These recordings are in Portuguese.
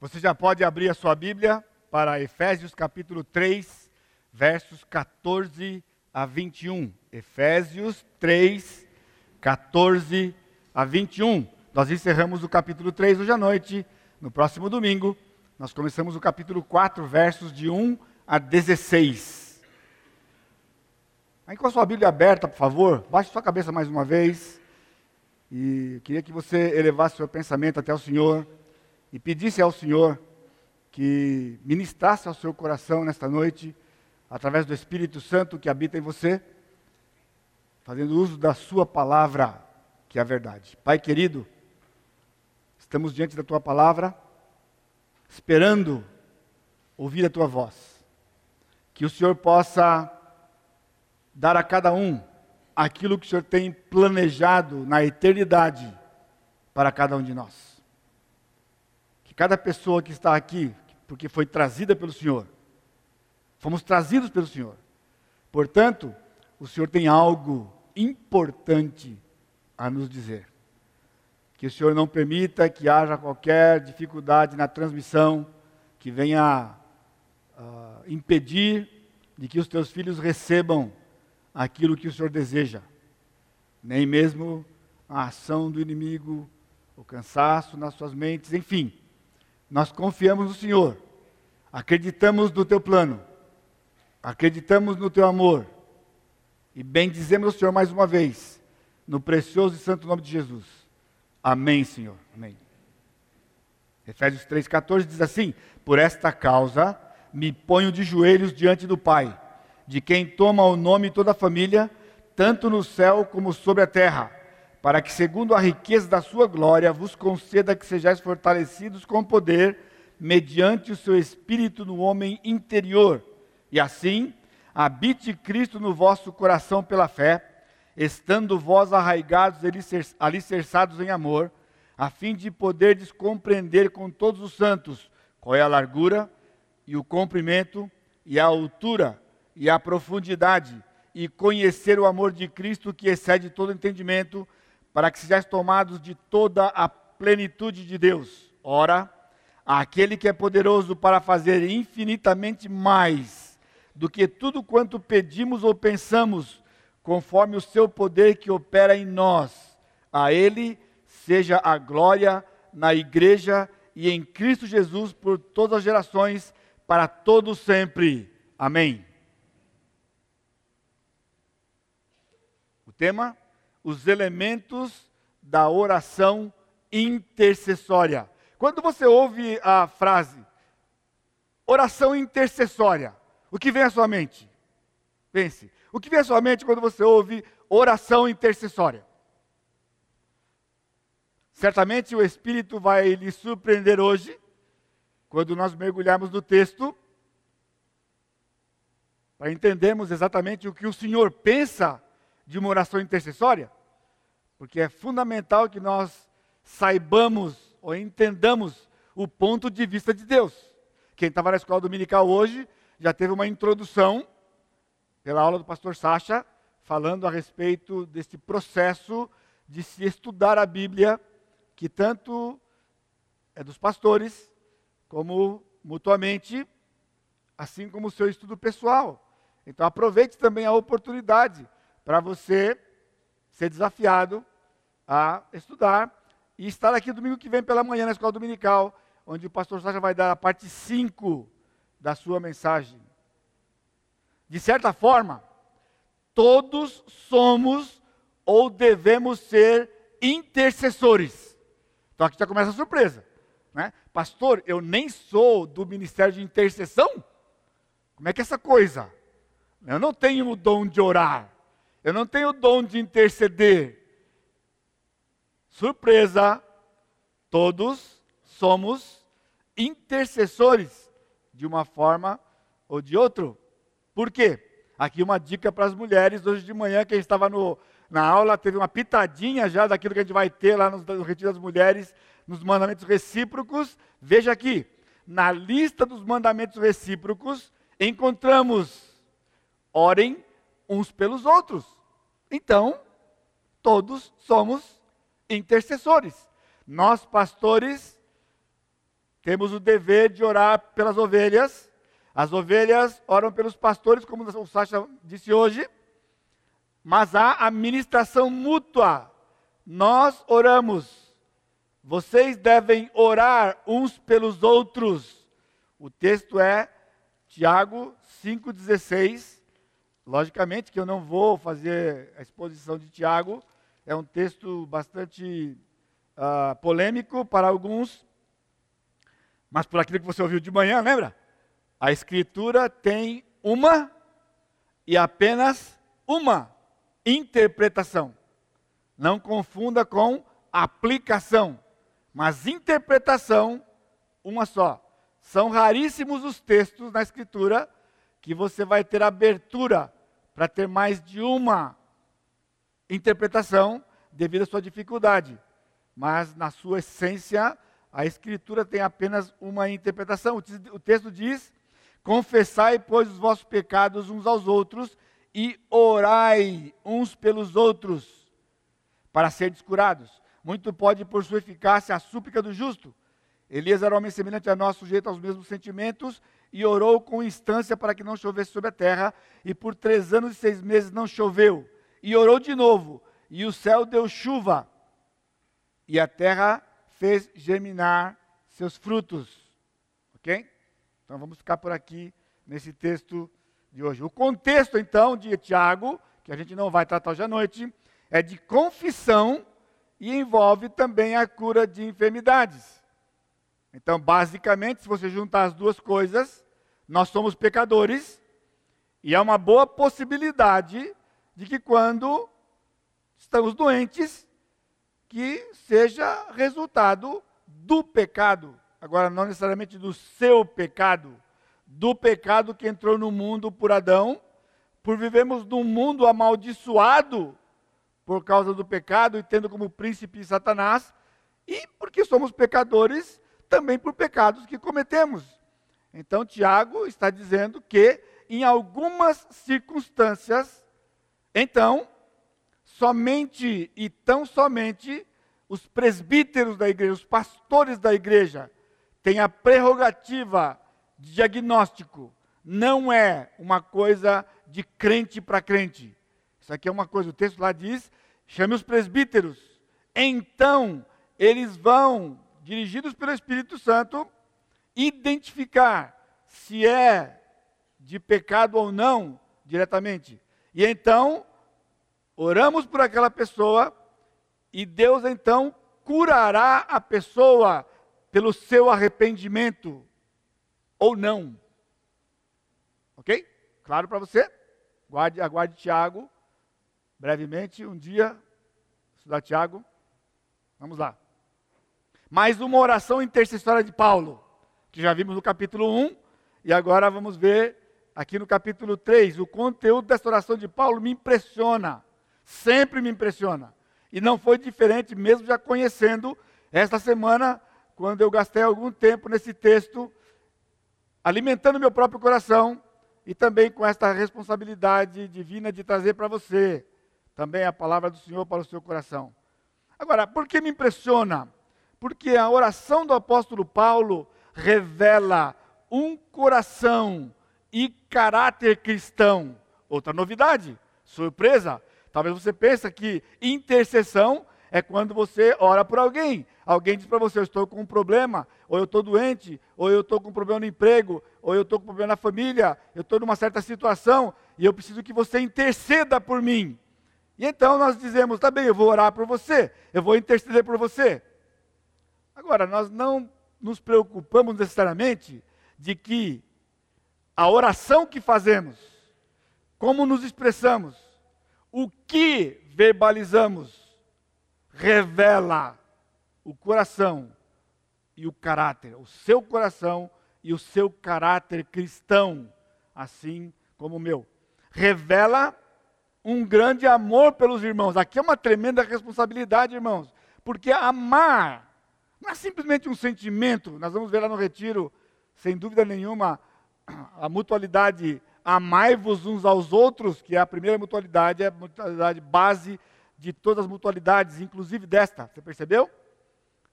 Você já pode abrir a sua Bíblia para Efésios capítulo 3, versos 14 a 21. Efésios 3, 14 a 21. Nós encerramos o capítulo 3 hoje à noite. No próximo domingo, nós começamos o capítulo 4, versos de 1 a 16. Aí com a sua Bíblia aberta, por favor, baixe sua cabeça mais uma vez. E queria que você elevasse seu pensamento até o Senhor e pedisse ao Senhor que ministrasse ao seu coração nesta noite, através do Espírito Santo que habita em você, fazendo uso da Sua palavra, que é a verdade. Pai querido, estamos diante da Tua palavra, esperando ouvir a Tua voz. Que o Senhor possa dar a cada um aquilo que o Senhor tem planejado na eternidade para cada um de nós cada pessoa que está aqui, porque foi trazida pelo Senhor, fomos trazidos pelo Senhor. Portanto, o Senhor tem algo importante a nos dizer. Que o Senhor não permita que haja qualquer dificuldade na transmissão que venha uh, impedir de que os teus filhos recebam aquilo que o Senhor deseja, nem mesmo a ação do inimigo, o cansaço nas suas mentes, enfim nós confiamos no Senhor, acreditamos no teu plano, acreditamos no teu amor e bendizemos o Senhor mais uma vez, no precioso e santo nome de Jesus. Amém, Senhor. Amém. Efésios 3,14 diz assim: Por esta causa me ponho de joelhos diante do Pai, de quem toma o nome toda a família, tanto no céu como sobre a terra para que, segundo a riqueza da sua glória, vos conceda que sejais fortalecidos com poder, mediante o seu espírito no homem interior, e assim habite Cristo no vosso coração pela fé, estando vós arraigados e alicerçados em amor, a fim de poderdes compreender com todos os santos qual é a largura e o comprimento e a altura e a profundidade, e conhecer o amor de Cristo que excede todo entendimento, para que sejais tomados de toda a plenitude de Deus. Ora, aquele que é poderoso para fazer infinitamente mais do que tudo quanto pedimos ou pensamos, conforme o seu poder que opera em nós. A ele seja a glória na igreja e em Cristo Jesus por todas as gerações, para todos sempre. Amém. O tema os elementos da oração intercessória. Quando você ouve a frase oração intercessória, o que vem à sua mente? Pense. O que vem à sua mente quando você ouve oração intercessória? Certamente o Espírito vai lhe surpreender hoje, quando nós mergulharmos no texto, para entendermos exatamente o que o Senhor pensa de uma oração intercessória, porque é fundamental que nós saibamos ou entendamos o ponto de vista de Deus. Quem estava na escola dominical hoje já teve uma introdução pela aula do pastor Sacha, falando a respeito desse processo de se estudar a Bíblia, que tanto é dos pastores, como mutuamente, assim como o seu estudo pessoal. Então aproveite também a oportunidade para você ser desafiado a estudar e estar aqui domingo que vem pela manhã na escola dominical, onde o pastor Sacha vai dar a parte 5 da sua mensagem. De certa forma, todos somos ou devemos ser intercessores. Então aqui já começa a surpresa. Né? Pastor, eu nem sou do ministério de intercessão? Como é que é essa coisa? Eu não tenho o dom de orar. Eu não tenho o dom de interceder. Surpresa, todos somos intercessores de uma forma ou de outra. Por quê? Aqui uma dica para as mulheres. Hoje de manhã, quem estava no, na aula teve uma pitadinha já daquilo que a gente vai ter lá no, no Retiro das Mulheres, nos mandamentos recíprocos. Veja aqui, na lista dos mandamentos recíprocos, encontramos: orem uns pelos outros. Então, todos somos intercessores. Nós, pastores, temos o dever de orar pelas ovelhas. As ovelhas oram pelos pastores, como o Sacha disse hoje. Mas há a ministração mútua. Nós oramos. Vocês devem orar uns pelos outros. O texto é Tiago 5,16. Logicamente que eu não vou fazer a exposição de Tiago, é um texto bastante uh, polêmico para alguns, mas por aquilo que você ouviu de manhã, lembra? A Escritura tem uma e apenas uma interpretação. Não confunda com aplicação, mas interpretação, uma só. São raríssimos os textos na Escritura que você vai ter abertura para ter mais de uma interpretação devido à sua dificuldade. Mas, na sua essência, a Escritura tem apenas uma interpretação. O texto diz: Confessai, pois, os vossos pecados uns aos outros e orai uns pelos outros para serem curados. Muito pode, por sua eficácia, a súplica do justo. Elias era homem semelhante a nós, sujeito aos mesmos sentimentos, e orou com instância para que não chovesse sobre a terra, e por três anos e seis meses não choveu. E orou de novo, e o céu deu chuva, e a terra fez germinar seus frutos. Ok? Então vamos ficar por aqui nesse texto de hoje. O contexto, então, de Tiago, que a gente não vai tratar hoje à noite, é de confissão e envolve também a cura de enfermidades. Então, basicamente, se você juntar as duas coisas, nós somos pecadores e há uma boa possibilidade de que quando estamos doentes, que seja resultado do pecado. Agora, não necessariamente do seu pecado, do pecado que entrou no mundo por Adão, por vivemos num mundo amaldiçoado por causa do pecado e tendo como príncipe Satanás, e porque somos pecadores também por pecados que cometemos. Então, Tiago está dizendo que, em algumas circunstâncias, então, somente e tão somente os presbíteros da igreja, os pastores da igreja, têm a prerrogativa de diagnóstico. Não é uma coisa de crente para crente. Isso aqui é uma coisa, o texto lá diz: chame os presbíteros. Então, eles vão dirigidos pelo Espírito Santo, identificar se é de pecado ou não diretamente. E então, oramos por aquela pessoa e Deus então curará a pessoa pelo seu arrependimento ou não. Ok? Claro para você? Guarde, aguarde Tiago. Brevemente, um dia, estudar Tiago. Vamos lá. Mais uma oração intercessória de Paulo, que já vimos no capítulo 1, e agora vamos ver aqui no capítulo 3. O conteúdo dessa oração de Paulo me impressiona, sempre me impressiona. E não foi diferente, mesmo já conhecendo esta semana, quando eu gastei algum tempo nesse texto, alimentando meu próprio coração e também com esta responsabilidade divina de trazer para você também a palavra do Senhor para o seu coração. Agora, por que me impressiona? Porque a oração do apóstolo Paulo revela um coração e caráter cristão. Outra novidade, surpresa. Talvez você pense que intercessão é quando você ora por alguém. Alguém diz para você: Eu estou com um problema, ou eu estou doente, ou eu estou com um problema no emprego, ou eu estou com um problema na família, eu estou numa certa situação e eu preciso que você interceda por mim. E então nós dizemos: Tá bem, eu vou orar por você, eu vou interceder por você. Agora, nós não nos preocupamos necessariamente de que a oração que fazemos, como nos expressamos, o que verbalizamos, revela o coração e o caráter, o seu coração e o seu caráter cristão, assim como o meu. Revela um grande amor pelos irmãos. Aqui é uma tremenda responsabilidade, irmãos, porque amar não é simplesmente um sentimento, nós vamos ver lá no retiro, sem dúvida nenhuma, a mutualidade amai-vos uns aos outros, que é a primeira mutualidade, é a mutualidade base de todas as mutualidades, inclusive desta, você percebeu?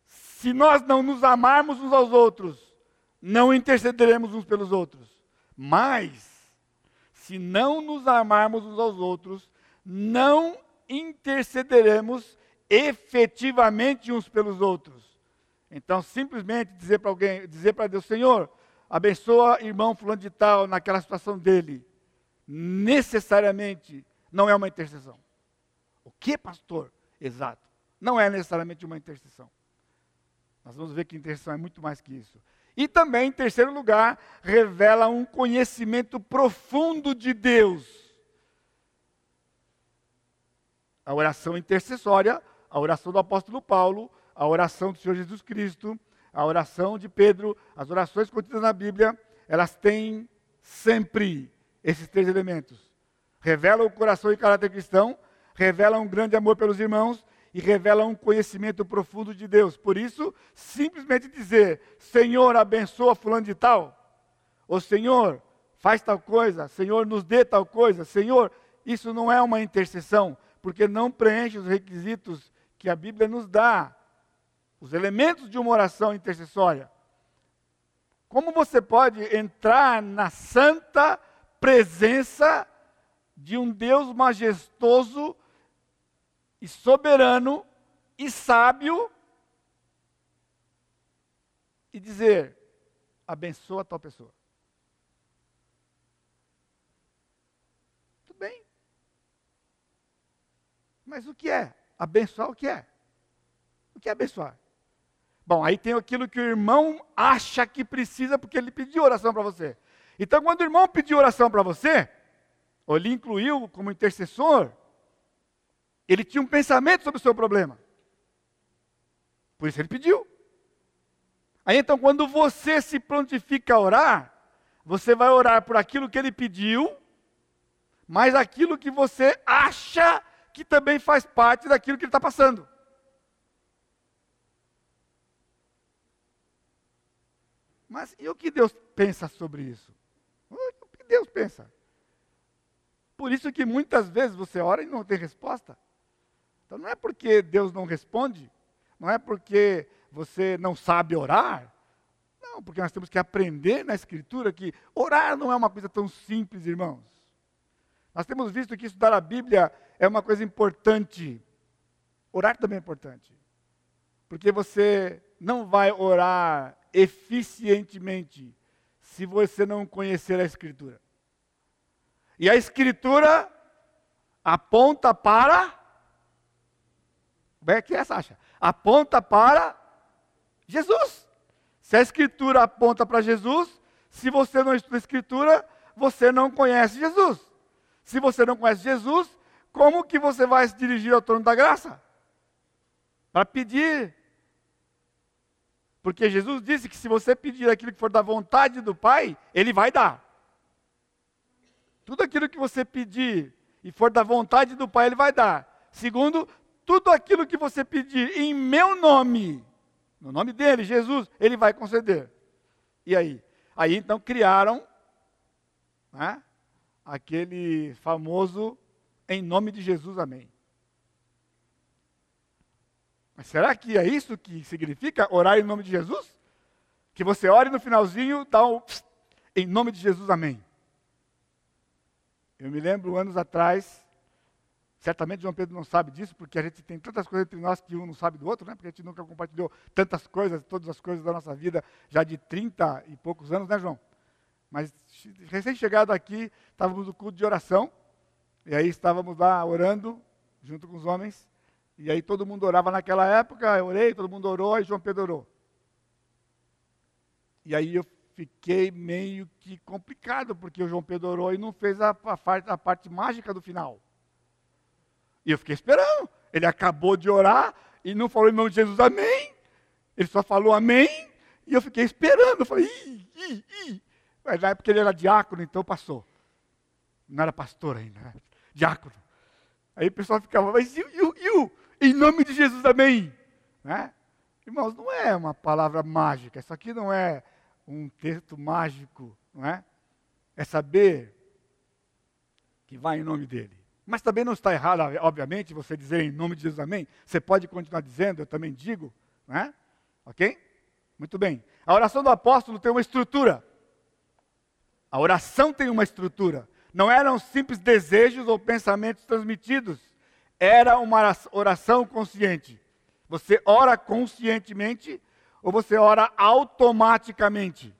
se nós não nos amarmos uns aos outros, não intercederemos uns pelos outros. Mas, se não nos amarmos uns aos outros, não intercederemos efetivamente uns pelos outros. Então, simplesmente dizer para alguém, dizer para Deus, Senhor, abençoa irmão fulano de tal naquela situação dele, necessariamente não é uma intercessão. O que, pastor? Exato. Não é necessariamente uma intercessão. Nós vamos ver que intercessão é muito mais que isso. E também, em terceiro lugar, revela um conhecimento profundo de Deus. A oração intercessória, a oração do apóstolo Paulo, a oração do Senhor Jesus Cristo, a oração de Pedro, as orações contidas na Bíblia, elas têm sempre esses três elementos. Revela o coração e caráter cristão, revela um grande amor pelos irmãos e revela um conhecimento profundo de Deus. Por isso, simplesmente dizer: Senhor, abençoa fulano de tal, ou Senhor, faz tal coisa, Senhor, nos dê tal coisa, Senhor, isso não é uma intercessão, porque não preenche os requisitos que a Bíblia nos dá, os elementos de uma oração intercessória. Como você pode entrar na santa presença de um Deus majestoso e soberano e sábio e dizer: abençoa tal pessoa. Tudo bem. Mas o que é? Abençoar o que é? O que é abençoar? Bom, aí tem aquilo que o irmão acha que precisa porque ele pediu oração para você. Então, quando o irmão pediu oração para você, ou ele incluiu como intercessor, ele tinha um pensamento sobre o seu problema. Por isso ele pediu. Aí então, quando você se prontifica a orar, você vai orar por aquilo que ele pediu, mas aquilo que você acha que também faz parte daquilo que ele está passando. Mas e o que Deus pensa sobre isso? O que Deus pensa? Por isso que muitas vezes você ora e não tem resposta. Então não é porque Deus não responde, não é porque você não sabe orar. Não, porque nós temos que aprender na Escritura que orar não é uma coisa tão simples, irmãos. Nós temos visto que estudar a Bíblia é uma coisa importante. Orar também é importante. Porque você não vai orar eficientemente se você não conhecer a Escritura. E a Escritura aponta para como é que é, Sasha? Aponta para Jesus. Se a Escritura aponta para Jesus, se você não estuda a Escritura, você não conhece Jesus. Se você não conhece Jesus, como que você vai se dirigir ao trono da graça? Para pedir. Porque Jesus disse que se você pedir aquilo que for da vontade do Pai, Ele vai dar. Tudo aquilo que você pedir e for da vontade do Pai, Ele vai dar. Segundo, tudo aquilo que você pedir em meu nome, no nome dele, Jesus, ele vai conceder. E aí? Aí então criaram né, aquele famoso em nome de Jesus, amém. Mas será que é isso que significa orar em nome de Jesus? Que você ore no finalzinho, dá um em nome de Jesus, amém. Eu me lembro anos atrás, Certamente João Pedro não sabe disso, porque a gente tem tantas coisas entre nós que um não sabe do outro, né? porque a gente nunca compartilhou tantas coisas, todas as coisas da nossa vida, já de 30 e poucos anos, né, João? Mas recém-chegado aqui, estávamos no culto de oração, e aí estávamos lá orando, junto com os homens, e aí todo mundo orava naquela época, eu orei, todo mundo orou, e João Pedro orou. E aí eu fiquei meio que complicado, porque o João Pedro orou e não fez a, a, a parte mágica do final. E eu fiquei esperando. Ele acabou de orar e não falou em nome de Jesus, amém. Ele só falou amém. E eu fiquei esperando. Eu falei, ih, ih, ih. Mas na época ele era diácono, então passou. Não era pastor ainda, era diácono. Aí o pessoal ficava, mas e o, em nome de Jesus, amém. Né? Irmãos, não é uma palavra mágica. Isso aqui não é um texto mágico, não é? É saber que vai em nome dele. Mas também não está errado, obviamente, você dizer em nome de Jesus amém. Você pode continuar dizendo, eu também digo, né? Ok? Muito bem. A oração do apóstolo tem uma estrutura. A oração tem uma estrutura. Não eram simples desejos ou pensamentos transmitidos. Era uma oração consciente. Você ora conscientemente ou você ora automaticamente?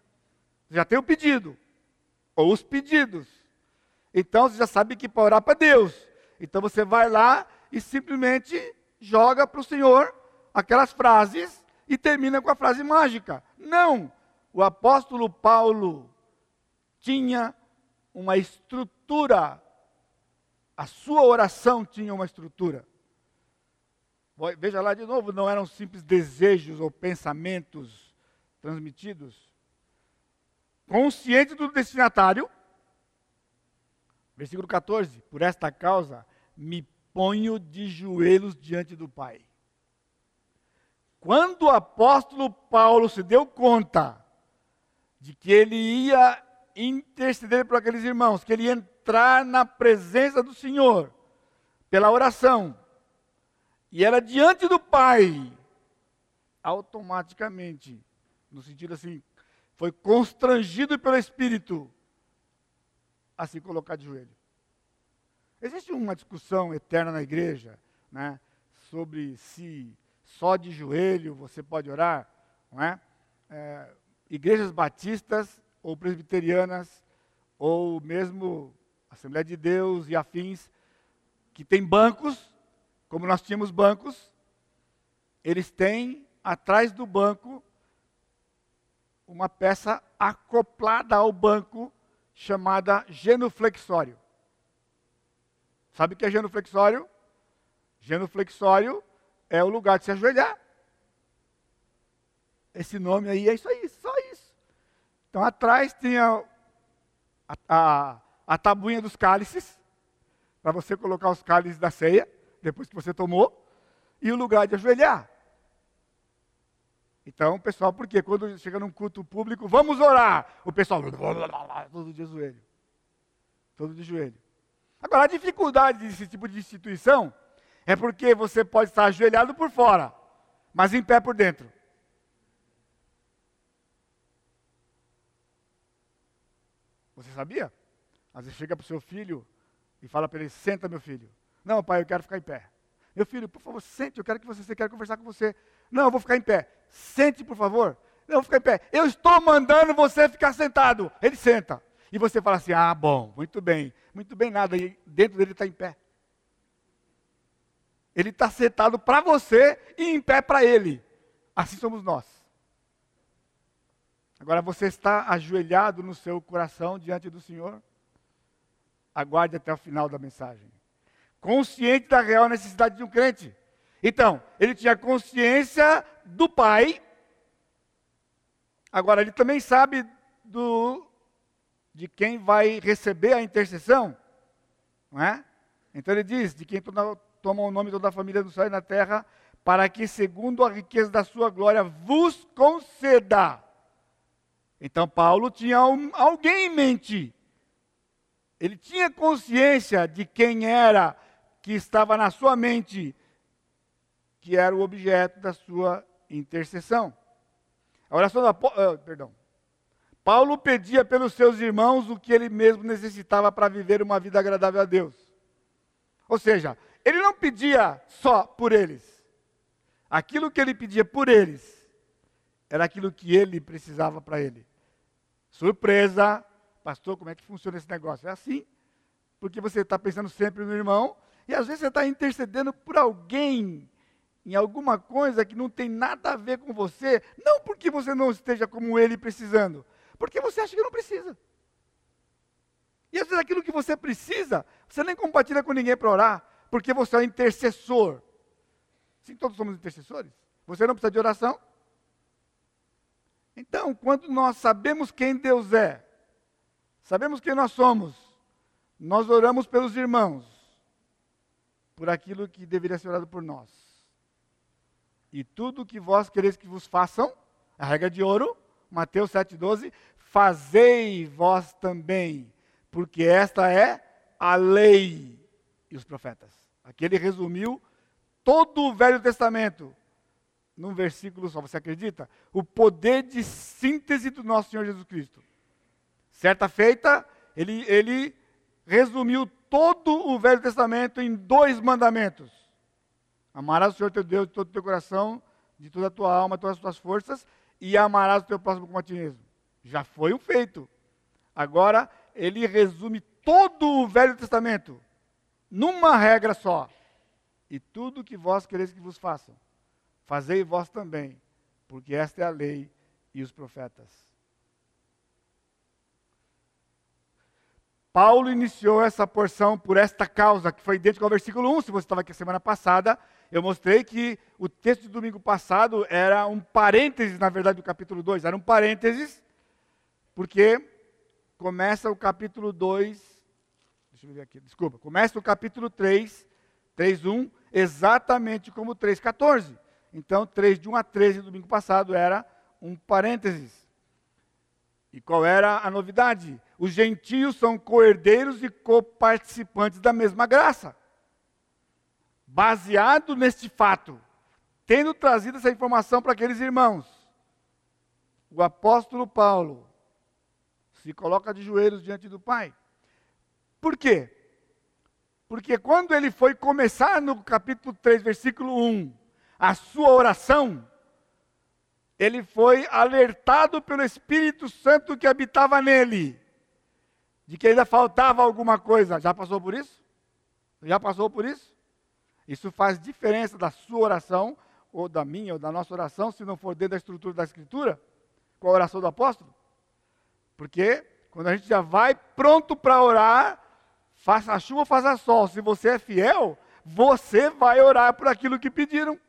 Você já tem o pedido, ou os pedidos. Então você já sabe que para orar para Deus. Então você vai lá e simplesmente joga para o Senhor aquelas frases e termina com a frase mágica. Não! O apóstolo Paulo tinha uma estrutura. A sua oração tinha uma estrutura. Veja lá de novo, não eram simples desejos ou pensamentos transmitidos. Consciente do destinatário, versículo 14: Por esta causa me ponho de joelhos diante do Pai. Quando o apóstolo Paulo se deu conta de que ele ia interceder por aqueles irmãos, que ele ia entrar na presença do Senhor pela oração, e era diante do Pai, automaticamente, no sentido assim, foi constrangido pelo Espírito a se colocar de joelho. Existe uma discussão eterna na igreja, né, sobre se só de joelho você pode orar, não é? é igrejas batistas ou presbiterianas, ou mesmo Assembleia de Deus e afins, que tem bancos como nós tínhamos bancos, eles têm atrás do banco uma peça acoplada ao banco chamada genuflexório. Sabe o que é genuflexório? Genuflexório é o lugar de se ajoelhar. Esse nome aí é isso aí, só isso. Então atrás tinha a, a, a tabuinha dos cálices, para você colocar os cálices da ceia depois que você tomou, e o lugar de ajoelhar. Então, pessoal, porque quando chega num culto público, vamos orar, o pessoal, todo de joelho. Todo de joelho. Agora, a dificuldade desse tipo de instituição é porque você pode estar ajoelhado por fora, mas em pé por dentro. Você sabia? Às vezes chega para o seu filho e fala para ele: senta, meu filho. Não, pai, eu quero ficar em pé. Meu filho, por favor, sente, eu quero que você, você quer conversar com você. Não, eu vou ficar em pé. Sente, por favor. Não, eu vou ficar em pé. Eu estou mandando você ficar sentado. Ele senta. E você fala assim: ah, bom, muito bem. Muito bem, nada. E dentro dele está em pé. Ele está sentado para você e em pé para ele. Assim somos nós. Agora você está ajoelhado no seu coração diante do Senhor? Aguarde até o final da mensagem consciente da real necessidade de um crente. Então, ele tinha consciência do Pai, agora ele também sabe do, de quem vai receber a intercessão, não é? Então ele diz: de quem toma, toma o nome toda a família do céu e na terra, para que, segundo a riqueza da sua glória, vos conceda. Então Paulo tinha um, alguém em mente. Ele tinha consciência de quem era que estava na sua mente, que era o objeto da sua intercessão. A oração da. Uh, perdão. Paulo pedia pelos seus irmãos o que ele mesmo necessitava para viver uma vida agradável a Deus. Ou seja, ele não pedia só por eles. Aquilo que ele pedia por eles era aquilo que ele precisava para ele. Surpresa, pastor, como é que funciona esse negócio? É assim, porque você está pensando sempre no irmão e às vezes você está intercedendo por alguém, em alguma coisa que não tem nada a ver com você, não porque você não esteja como ele precisando, porque você acha que não precisa. E às vezes aquilo que você precisa, você nem compartilha com ninguém para orar, porque você é intercessor. Sim, todos somos intercessores. Você não precisa de oração? Então, quando nós sabemos quem Deus é, sabemos quem nós somos, nós oramos pelos irmãos, por aquilo que deveria ser orado por nós. E tudo o que vós quereis que vos façam, a regra de ouro, Mateus 7,12, fazei vós também, porque esta é a lei e os profetas. Aqui ele resumiu todo o Velho Testamento num versículo só. Você acredita? O poder de síntese do nosso Senhor Jesus Cristo. Certa feita, ele, ele resumiu todo o Velho Testamento em dois mandamentos: Amarás o Senhor teu Deus de todo o teu coração, de toda a tua alma, todas as tuas forças, e amarás o teu próximo como a ti mesmo. Já foi um feito. Agora, ele resume todo o Velho Testamento numa regra só. E tudo que vós quereis que vos façam, fazei vós também, porque esta é a lei e os profetas. Paulo iniciou essa porção por esta causa, que foi idêntico ao versículo 1. Se você estava aqui semana passada, eu mostrei que o texto de domingo passado era um parênteses, na verdade, do capítulo 2. Era um parênteses, porque começa o capítulo 2. Deixa eu ver aqui, desculpa. Começa o capítulo 3, 3.1, exatamente como o 3.14. Então, 3 de 1 a 13 domingo passado era um parênteses. E qual era a novidade? Os gentios são coerdeiros e coparticipantes da mesma graça. Baseado neste fato, tendo trazido essa informação para aqueles irmãos, o apóstolo Paulo se coloca de joelhos diante do Pai. Por quê? Porque quando ele foi começar no capítulo 3, versículo 1, a sua oração, ele foi alertado pelo Espírito Santo que habitava nele, de que ainda faltava alguma coisa. Já passou por isso? Já passou por isso? Isso faz diferença da sua oração, ou da minha, ou da nossa oração, se não for dentro da estrutura da Escritura, com a oração do apóstolo? Porque quando a gente já vai pronto para orar, faça chuva ou faça sol, se você é fiel, você vai orar por aquilo que pediram.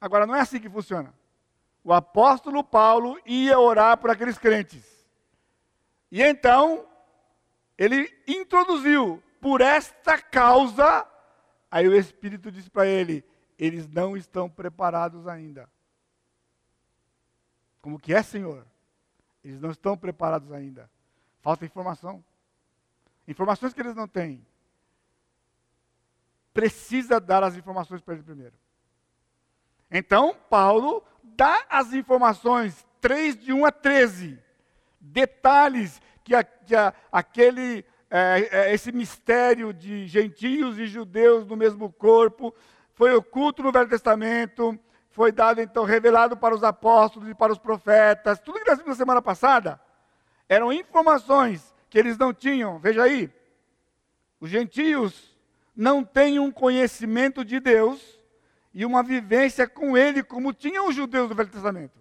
Agora, não é assim que funciona. O apóstolo Paulo ia orar por aqueles crentes. E então, ele introduziu, por esta causa, aí o Espírito disse para ele: eles não estão preparados ainda. Como que é, Senhor? Eles não estão preparados ainda. Falta informação. Informações que eles não têm. Precisa dar as informações para ele primeiro. Então, Paulo dá as informações, 3 de 1 a 13, detalhes que, a, que a, aquele, é, é, esse mistério de gentios e judeus no mesmo corpo foi oculto no Velho Testamento, foi dado então, revelado para os apóstolos e para os profetas, tudo que nós vimos na semana passada, eram informações que eles não tinham. Veja aí, os gentios não têm um conhecimento de Deus e uma vivência com ele, como tinham os judeus do Velho Testamento.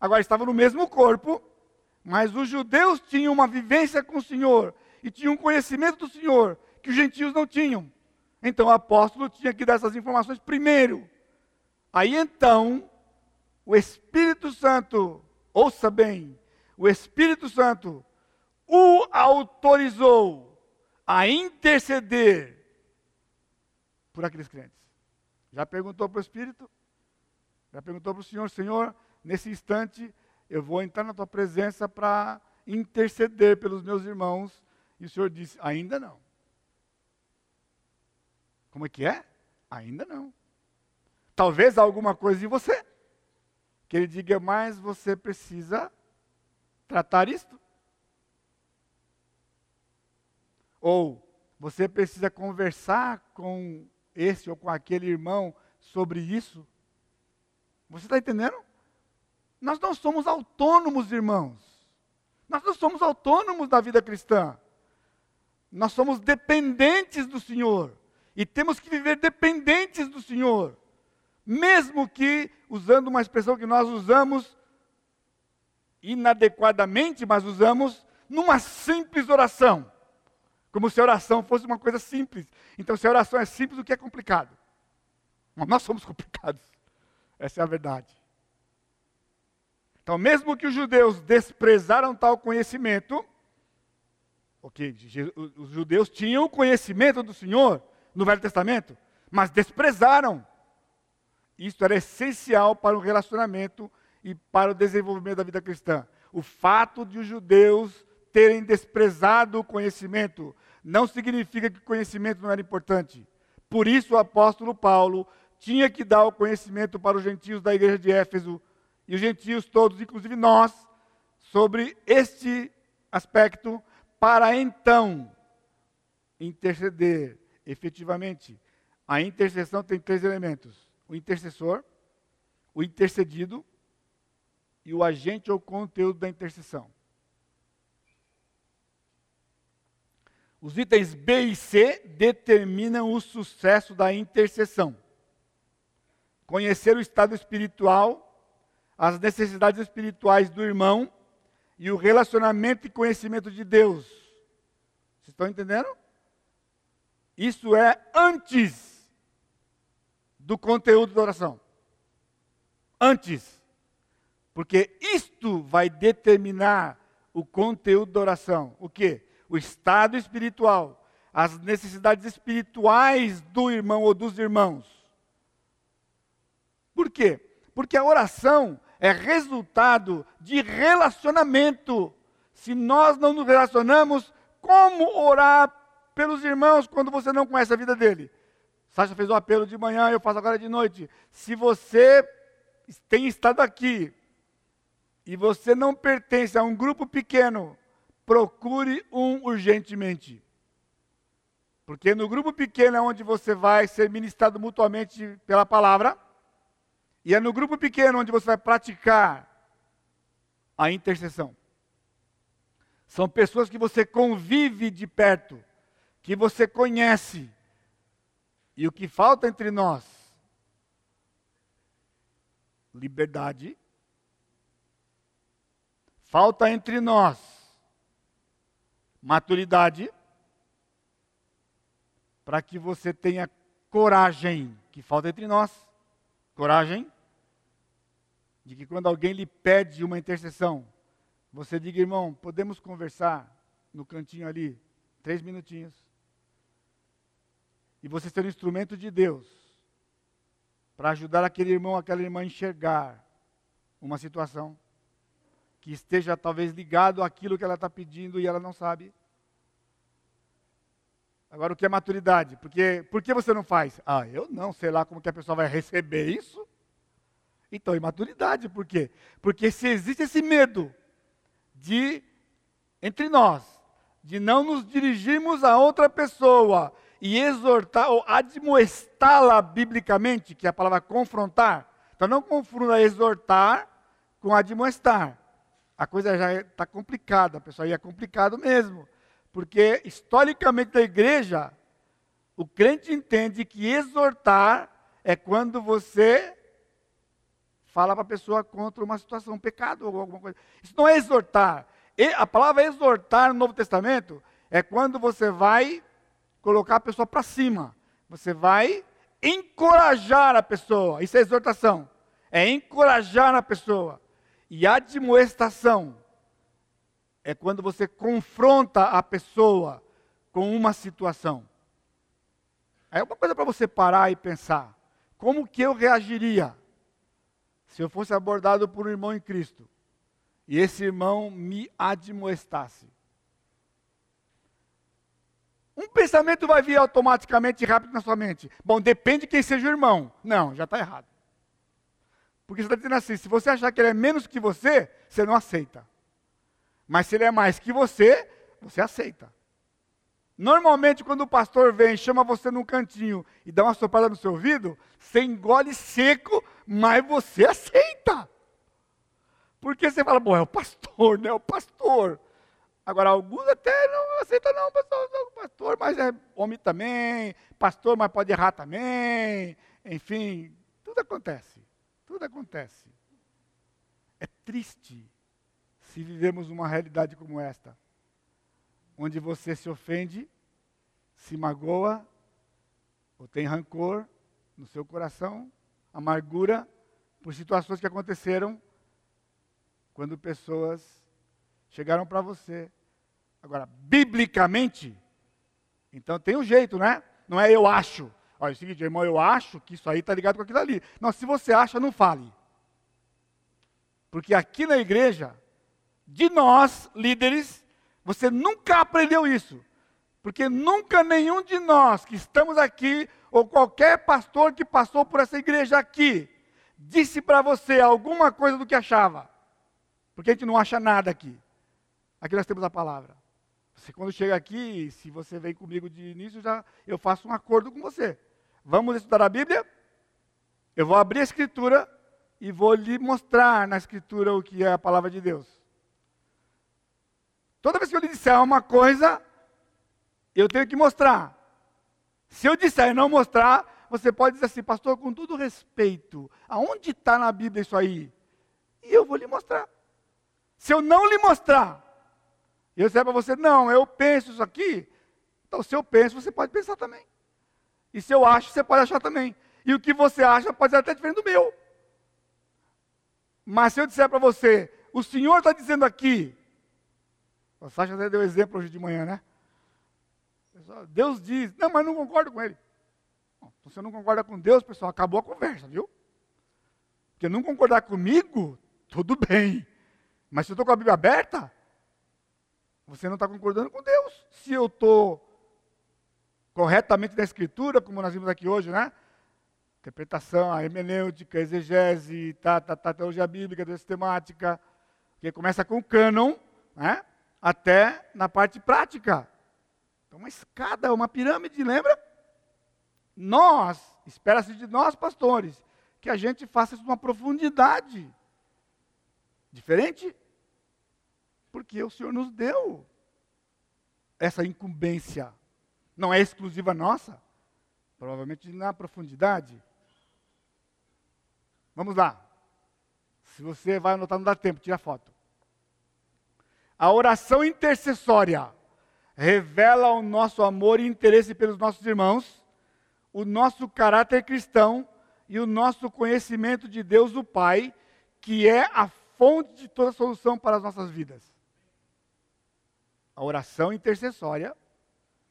Agora estavam no mesmo corpo, mas os judeus tinham uma vivência com o Senhor e tinham um conhecimento do Senhor que os gentios não tinham. Então o apóstolo tinha que dar essas informações primeiro. Aí então, o Espírito Santo, ouça bem, o Espírito Santo o autorizou a interceder por aqueles crentes. Já perguntou para o Espírito? Já perguntou para o Senhor, Senhor, nesse instante eu vou entrar na tua presença para interceder pelos meus irmãos. E o Senhor disse: ainda não. Como é que é? Ainda não. Talvez alguma coisa em você. Que ele diga, mas você precisa tratar isto. Ou você precisa conversar com esse ou com aquele irmão sobre isso? Você está entendendo? Nós não somos autônomos, irmãos. Nós não somos autônomos da vida cristã. Nós somos dependentes do Senhor. E temos que viver dependentes do Senhor. Mesmo que, usando uma expressão que nós usamos inadequadamente, mas usamos numa simples oração. Como se a oração fosse uma coisa simples. Então, se a oração é simples, o que é complicado? Nós somos complicados. Essa é a verdade. Então, mesmo que os judeus desprezaram tal conhecimento, os judeus tinham conhecimento do Senhor no Velho Testamento, mas desprezaram. Isso era essencial para o relacionamento e para o desenvolvimento da vida cristã. O fato de os judeus terem desprezado o conhecimento não significa que o conhecimento não era importante. Por isso o apóstolo Paulo tinha que dar o conhecimento para os gentios da igreja de Éfeso e os gentios todos, inclusive nós, sobre este aspecto, para então interceder efetivamente. A intercessão tem três elementos: o intercessor, o intercedido e o agente ou conteúdo da intercessão. Os itens B e C determinam o sucesso da intercessão. Conhecer o estado espiritual, as necessidades espirituais do irmão e o relacionamento e conhecimento de Deus. Vocês estão entendendo? Isso é antes do conteúdo da oração. Antes. Porque isto vai determinar o conteúdo da oração. O quê? O estado espiritual, as necessidades espirituais do irmão ou dos irmãos. Por quê? Porque a oração é resultado de relacionamento. Se nós não nos relacionamos, como orar pelos irmãos quando você não conhece a vida dele? Sasha fez o apelo de manhã, eu faço agora de noite. Se você tem estado aqui e você não pertence a um grupo pequeno, procure um urgentemente. Porque no grupo pequeno é onde você vai ser ministrado mutuamente pela palavra, e é no grupo pequeno onde você vai praticar a intercessão. São pessoas que você convive de perto, que você conhece. E o que falta entre nós? Liberdade Falta entre nós maturidade para que você tenha coragem, que falta entre nós. Coragem de que quando alguém lhe pede uma intercessão, você diga, irmão, podemos conversar no cantinho ali, três minutinhos. E você ser um instrumento de Deus para ajudar aquele irmão, aquela irmã a enxergar uma situação que esteja talvez ligado àquilo que ela está pedindo e ela não sabe. Agora, o que é maturidade? Porque, por que você não faz? Ah, eu não, sei lá como que a pessoa vai receber isso. Então, imaturidade, por quê? Porque se existe esse medo de, entre nós, de não nos dirigirmos a outra pessoa e exortar ou admoestá-la biblicamente, que é a palavra confrontar. Então, não confunda exortar com admoestar a coisa já está complicada, pessoal, e é complicado mesmo. Porque, historicamente, na igreja, o crente entende que exortar é quando você fala para a pessoa contra uma situação, um pecado ou alguma coisa. Isso não é exortar. A palavra exortar no Novo Testamento é quando você vai colocar a pessoa para cima. Você vai encorajar a pessoa. Isso é exortação. É encorajar a pessoa. E admoestação é quando você confronta a pessoa com uma situação. É uma coisa para você parar e pensar. Como que eu reagiria se eu fosse abordado por um irmão em Cristo e esse irmão me admoestasse? Um pensamento vai vir automaticamente rápido na sua mente. Bom, depende de quem seja o irmão. Não, já está errado. Porque você está dizendo assim: se você achar que ele é menos que você, você não aceita. Mas se ele é mais que você, você aceita. Normalmente, quando o pastor vem, chama você num cantinho e dá uma sopada no seu ouvido, você engole seco, mas você aceita. Porque você fala, bom, é o pastor, né? É o pastor. Agora, alguns até não aceitam, não, pastor, pastor, mas é homem também, pastor, mas pode errar também. Enfim, tudo acontece. Tudo acontece. É triste se vivemos uma realidade como esta, onde você se ofende, se magoa, ou tem rancor no seu coração, amargura por situações que aconteceram quando pessoas chegaram para você. Agora, biblicamente, então tem um jeito, né? Não é eu acho. Olha, é o seguinte, irmão, eu acho que isso aí está ligado com aquilo ali. Não, se você acha, não fale. Porque aqui na igreja, de nós, líderes, você nunca aprendeu isso. Porque nunca nenhum de nós que estamos aqui, ou qualquer pastor que passou por essa igreja aqui, disse para você alguma coisa do que achava. Porque a gente não acha nada aqui. Aqui nós temos a palavra. Você quando chega aqui, se você vem comigo de início, já eu faço um acordo com você. Vamos estudar a Bíblia? Eu vou abrir a escritura e vou lhe mostrar na escritura o que é a palavra de Deus. Toda vez que eu lhe disser uma coisa, eu tenho que mostrar. Se eu disser e não mostrar, você pode dizer assim, pastor, com todo respeito, aonde está na Bíblia isso aí? E eu vou lhe mostrar. Se eu não lhe mostrar, eu disser para você, não, eu penso isso aqui, então se eu penso, você pode pensar também. E se eu acho, você pode achar também. E o que você acha pode ser até diferente do meu. Mas se eu disser para você, o Senhor está dizendo aqui, o Sacha até deu exemplo hoje de manhã, né? Deus diz, não, mas não concordo com ele. Bom, se você não concorda com Deus, pessoal, acabou a conversa, viu? Porque não concordar comigo, tudo bem. Mas se eu estou com a Bíblia aberta, você não está concordando com Deus. Se eu estou corretamente na Escritura, como nós vimos aqui hoje, né? Interpretação, a hermenêutica, exegese, tá, tá, tá, teologia bíblica, sistemática, que começa com o cânon, né? Até na parte prática. Então, uma escada, uma pirâmide, lembra? Nós, espera-se de nós, pastores, que a gente faça isso numa profundidade diferente, porque o Senhor nos deu essa incumbência. Não é exclusiva nossa, provavelmente na profundidade. Vamos lá. Se você vai anotar, não dá tempo, tira foto. A oração intercessória revela o nosso amor e interesse pelos nossos irmãos, o nosso caráter cristão e o nosso conhecimento de Deus o Pai, que é a fonte de toda solução para as nossas vidas. A oração intercessória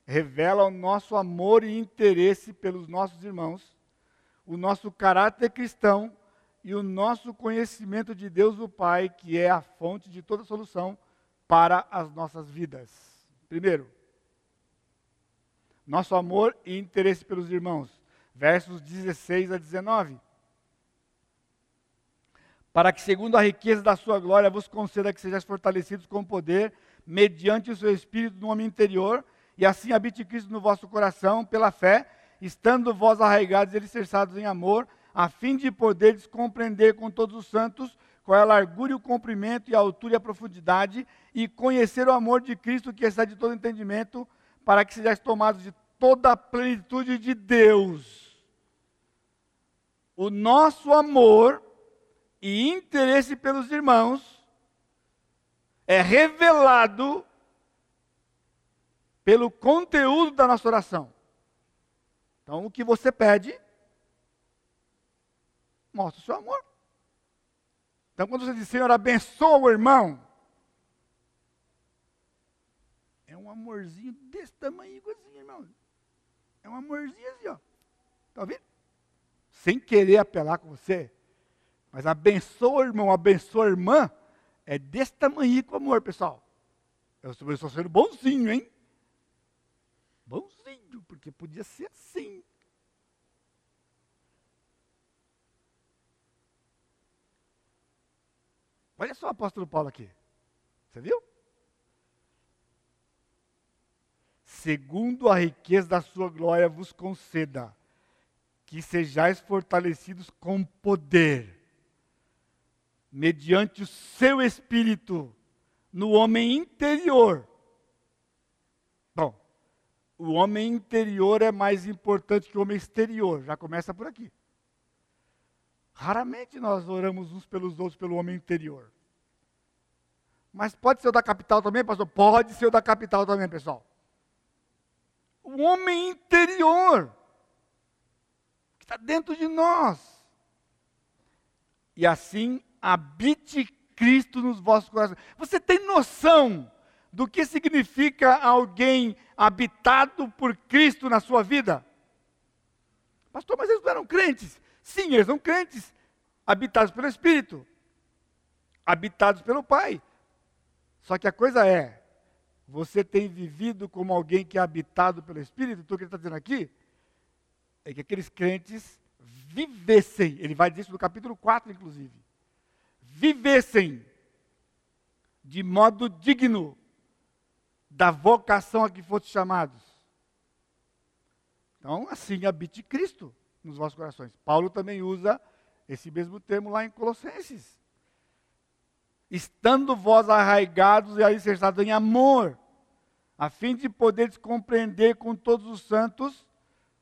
revela o nosso amor e interesse pelos nossos irmãos, o nosso caráter cristão e o nosso conhecimento de Deus o Pai, que é a fonte de toda solução para as nossas vidas. Primeiro, nosso amor e interesse pelos irmãos. Versos 16 a 19. Para que, segundo a riqueza da sua glória, vos conceda que sejais fortalecidos com poder, mediante o seu espírito no homem interior, e assim habite Cristo no vosso coração, pela fé, estando vós arraigados e alicerçados em amor, a fim de poderes compreender com todos os santos qual é a largura e o comprimento e a altura e a profundidade, e conhecer o amor de Cristo que excede todo entendimento, para que sejais tomados de toda a plenitude de Deus. O nosso amor e interesse pelos irmãos é revelado pelo conteúdo da nossa oração. Então, o que você pede, mostra o seu amor. Então, quando você diz, Senhor, abençoa o irmão, é um amorzinho desse tamanho, assim, irmão. É um amorzinho assim, ó. Está ouvindo? Sem querer apelar com você. Mas abençoa o irmão, abençoa a irmã, é desse tamanho com amor, pessoal. Eu estou sendo bonzinho, hein? Bonzinho, porque podia ser assim. Olha só o apóstolo Paulo aqui. Você viu? Segundo a riqueza da sua glória vos conceda que sejais fortalecidos com poder, mediante o seu espírito, no homem interior. Bom, o homem interior é mais importante que o homem exterior, já começa por aqui. Raramente nós oramos uns pelos outros pelo homem interior. Mas pode ser o da capital também, pastor? Pode ser o da capital também, pessoal. O homem interior, que está dentro de nós. E assim habite Cristo nos vossos corações. Você tem noção do que significa alguém habitado por Cristo na sua vida? Pastor, mas eles não eram crentes. Sim, eles são crentes, habitados pelo Espírito, habitados pelo Pai. Só que a coisa é, você tem vivido como alguém que é habitado pelo Espírito? Então, o que ele está dizendo aqui é que aqueles crentes vivessem, ele vai dizer isso no capítulo 4, inclusive, vivessem de modo digno da vocação a que fossem chamados. Então, assim habite Cristo nos vossos corações. Paulo também usa esse mesmo termo lá em Colossenses. Estando vós arraigados e alicerçados em amor, a fim de poderes compreender com todos os santos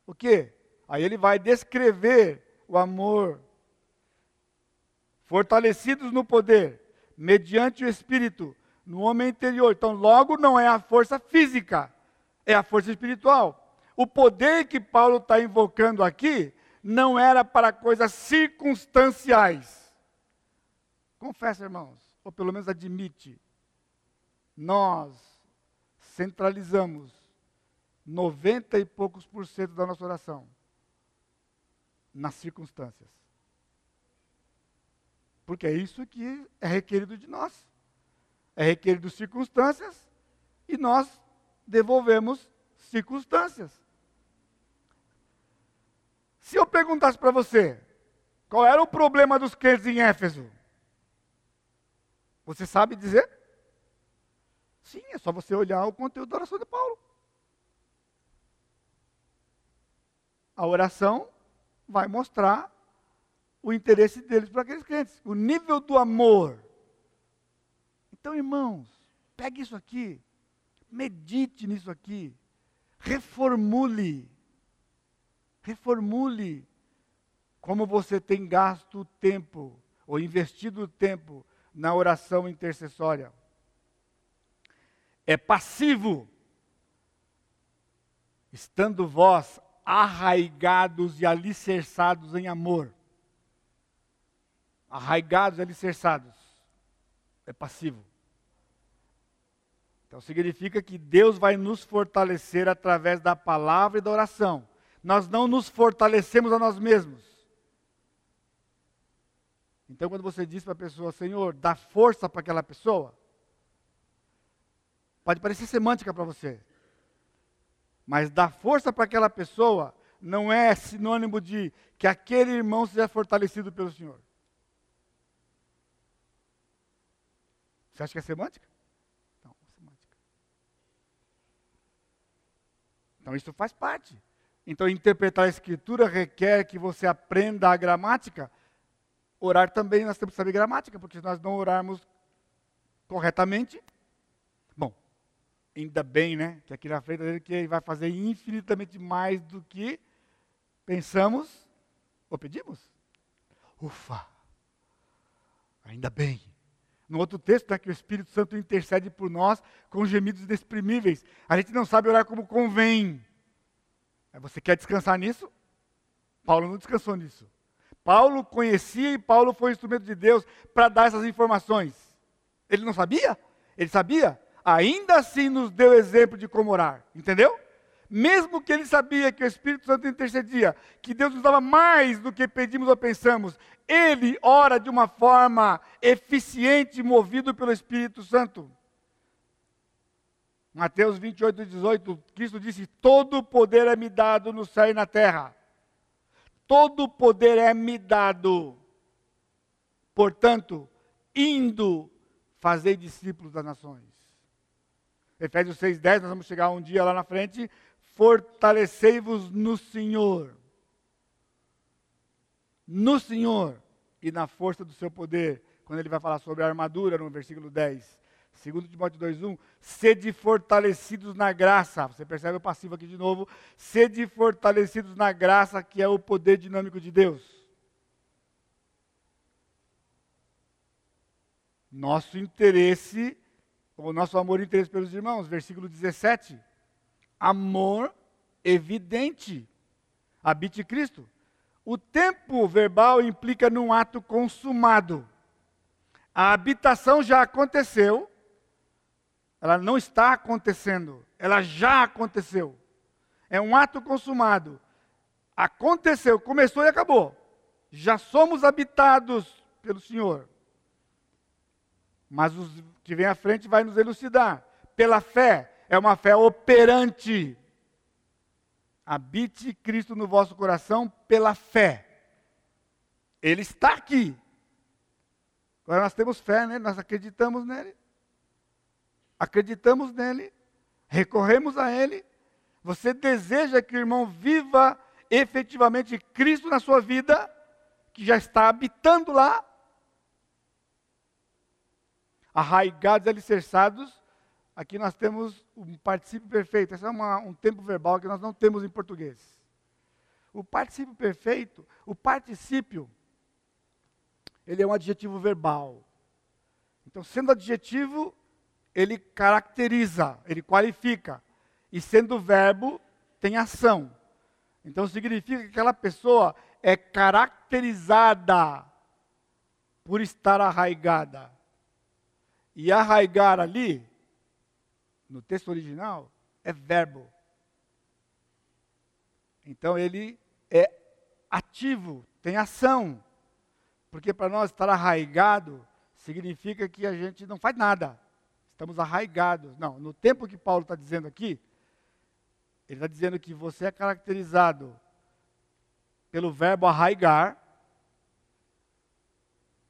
o quê? Aí ele vai descrever o amor. Fortalecidos no poder, mediante o Espírito, no homem interior. Então, logo não é a força física, é a força espiritual. O poder que Paulo está invocando aqui não era para coisas circunstanciais. Confessa, irmãos, ou pelo menos admite, nós centralizamos 90 e poucos por cento da nossa oração nas circunstâncias. Porque é isso que é requerido de nós. É requerido circunstâncias e nós devolvemos circunstâncias. Se eu perguntasse para você, qual era o problema dos crentes em Éfeso? Você sabe dizer? Sim, é só você olhar o conteúdo da oração de Paulo. A oração vai mostrar o interesse deles para aqueles crentes, o nível do amor. Então, irmãos, pegue isso aqui, medite nisso aqui, reformule Reformule como você tem gasto tempo ou investido tempo na oração intercessória. É passivo, estando vós arraigados e alicerçados em amor. Arraigados e alicerçados. É passivo. Então significa que Deus vai nos fortalecer através da palavra e da oração nós não nos fortalecemos a nós mesmos. Então, quando você diz para a pessoa, Senhor, dá força para aquela pessoa, pode parecer semântica para você, mas dar força para aquela pessoa não é sinônimo de que aquele irmão seja fortalecido pelo Senhor. Você acha que é semântica? Não, é semântica. Então, isso faz parte. Então, interpretar a escritura requer que você aprenda a gramática. Orar também nós temos que saber gramática, porque se nós não orarmos corretamente, bom, ainda bem, né? Que aqui na frente dele que ele vai fazer infinitamente mais do que pensamos ou pedimos. Ufa! Ainda bem. No outro texto, né, que o Espírito Santo intercede por nós com gemidos inexprimíveis. A gente não sabe orar como convém. Você quer descansar nisso? Paulo não descansou nisso. Paulo conhecia e Paulo foi instrumento de Deus para dar essas informações. Ele não sabia? Ele sabia? Ainda assim nos deu exemplo de como orar. Entendeu? Mesmo que ele sabia que o Espírito Santo intercedia, que Deus nos dava mais do que pedimos ou pensamos, ele ora de uma forma eficiente, movido pelo Espírito Santo. Mateus 28, 18, Cristo disse: Todo poder é me dado no céu e na terra. Todo poder é me dado. Portanto, indo, fazer discípulos das nações. Efésios 6, 10, nós vamos chegar um dia lá na frente. Fortalecei-vos no Senhor. No Senhor e na força do seu poder. Quando ele vai falar sobre a armadura, no versículo 10. Segundo Timóteo 2:1, sede fortalecidos na graça. Você percebe o passivo aqui de novo? Sede fortalecidos na graça, que é o poder dinâmico de Deus. Nosso interesse, o nosso amor e interesse pelos irmãos, versículo 17. Amor evidente. Habite Cristo. O tempo verbal implica num ato consumado. A habitação já aconteceu, ela não está acontecendo, ela já aconteceu. É um ato consumado. Aconteceu, começou e acabou. Já somos habitados pelo Senhor. Mas o que vem à frente vai nos elucidar. pela fé, é uma fé operante. Habite Cristo no vosso coração pela fé. Ele está aqui. Agora nós temos fé, né? Nós acreditamos nele. Acreditamos nele, recorremos a ele. Você deseja que o irmão viva efetivamente Cristo na sua vida, que já está habitando lá, arraigados, alicerçados. Aqui nós temos um particípio perfeito. Esse é uma, um tempo verbal que nós não temos em português. O particípio perfeito, o particípio, ele é um adjetivo verbal. Então, sendo adjetivo, ele caracteriza, ele qualifica. E sendo verbo, tem ação. Então significa que aquela pessoa é caracterizada por estar arraigada. E arraigar ali, no texto original, é verbo. Então ele é ativo, tem ação. Porque para nós estar arraigado significa que a gente não faz nada. Estamos arraigados. Não, no tempo que Paulo está dizendo aqui, ele está dizendo que você é caracterizado pelo verbo arraigar,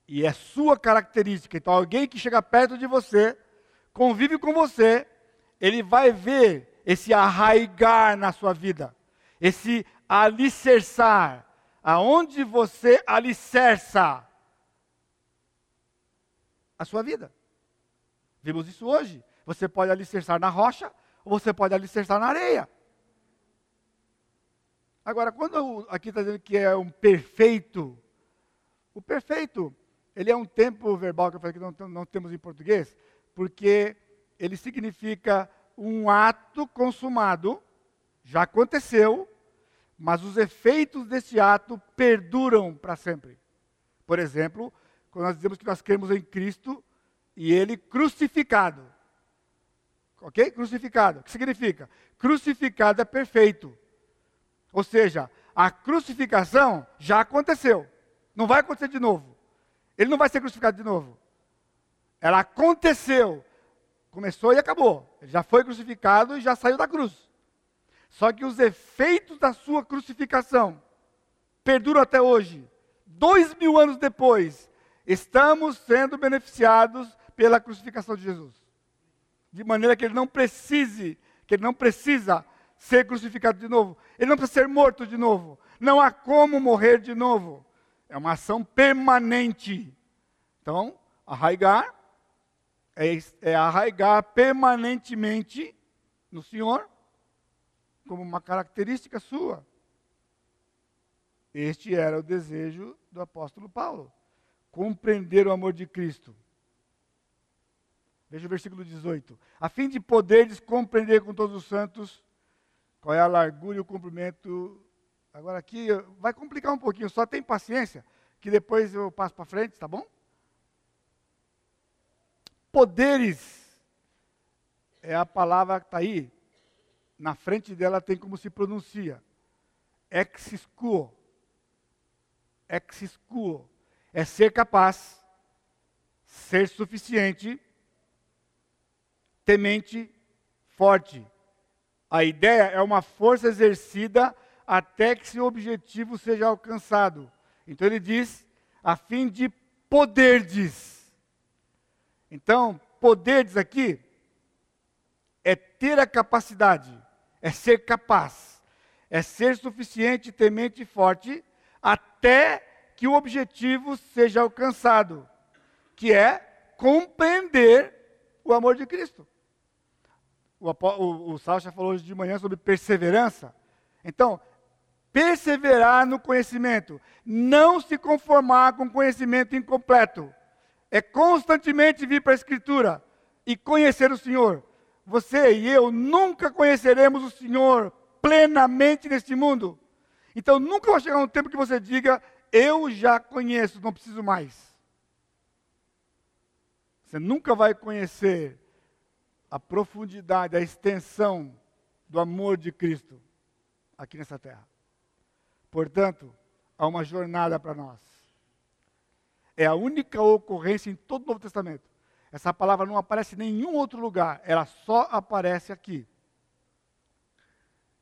e é sua característica. Então, alguém que chega perto de você, convive com você, ele vai ver esse arraigar na sua vida, esse alicerçar. Aonde você alicerça a sua vida. Vimos isso hoje. Você pode alicerçar na rocha ou você pode alicerçar na areia. Agora, quando aqui está dizendo que é um perfeito, o perfeito ele é um tempo verbal que eu falei que não, não temos em português, porque ele significa um ato consumado, já aconteceu, mas os efeitos desse ato perduram para sempre. Por exemplo, quando nós dizemos que nós cremos em Cristo e ele crucificado. Ok? Crucificado. O que significa? Crucificado é perfeito. Ou seja, a crucificação já aconteceu. Não vai acontecer de novo. Ele não vai ser crucificado de novo. Ela aconteceu. Começou e acabou. Ele já foi crucificado e já saiu da cruz. Só que os efeitos da sua crucificação perduram até hoje. Dois mil anos depois, estamos sendo beneficiados pela crucificação de Jesus. De maneira que ele não precise, que ele não precisa ser crucificado de novo. Ele não precisa ser morto de novo. Não há como morrer de novo. É uma ação permanente. Então, arraigar é, é arraigar permanentemente no Senhor, como uma característica sua. Este era o desejo do apóstolo Paulo: compreender o amor de Cristo. Veja o versículo 18. A fim de poderes compreender com todos os santos qual é a largura e o comprimento Agora aqui vai complicar um pouquinho, só tem paciência, que depois eu passo para frente, tá bom? Poderes é a palavra que está aí. Na frente dela tem como se pronuncia. Exiscuo. Exiscuo. É ser capaz, ser suficiente, temente, forte. A ideia é uma força exercida até que seu objetivo seja alcançado. Então ele diz, a fim de poderdes. Então, poderdes aqui é ter a capacidade, é ser capaz, é ser suficiente, temente e forte, até que o objetivo seja alcançado, que é compreender o amor de Cristo. O, o, o Sal já falou hoje de manhã sobre perseverança. Então, perseverar no conhecimento, não se conformar com conhecimento incompleto. É constantemente vir para a Escritura e conhecer o Senhor. Você e eu nunca conheceremos o Senhor plenamente neste mundo. Então nunca vai chegar um tempo que você diga: Eu já conheço, não preciso mais. Você nunca vai conhecer a profundidade, a extensão do amor de Cristo aqui nessa terra. Portanto, há uma jornada para nós. É a única ocorrência em todo o Novo Testamento. Essa palavra não aparece em nenhum outro lugar, ela só aparece aqui.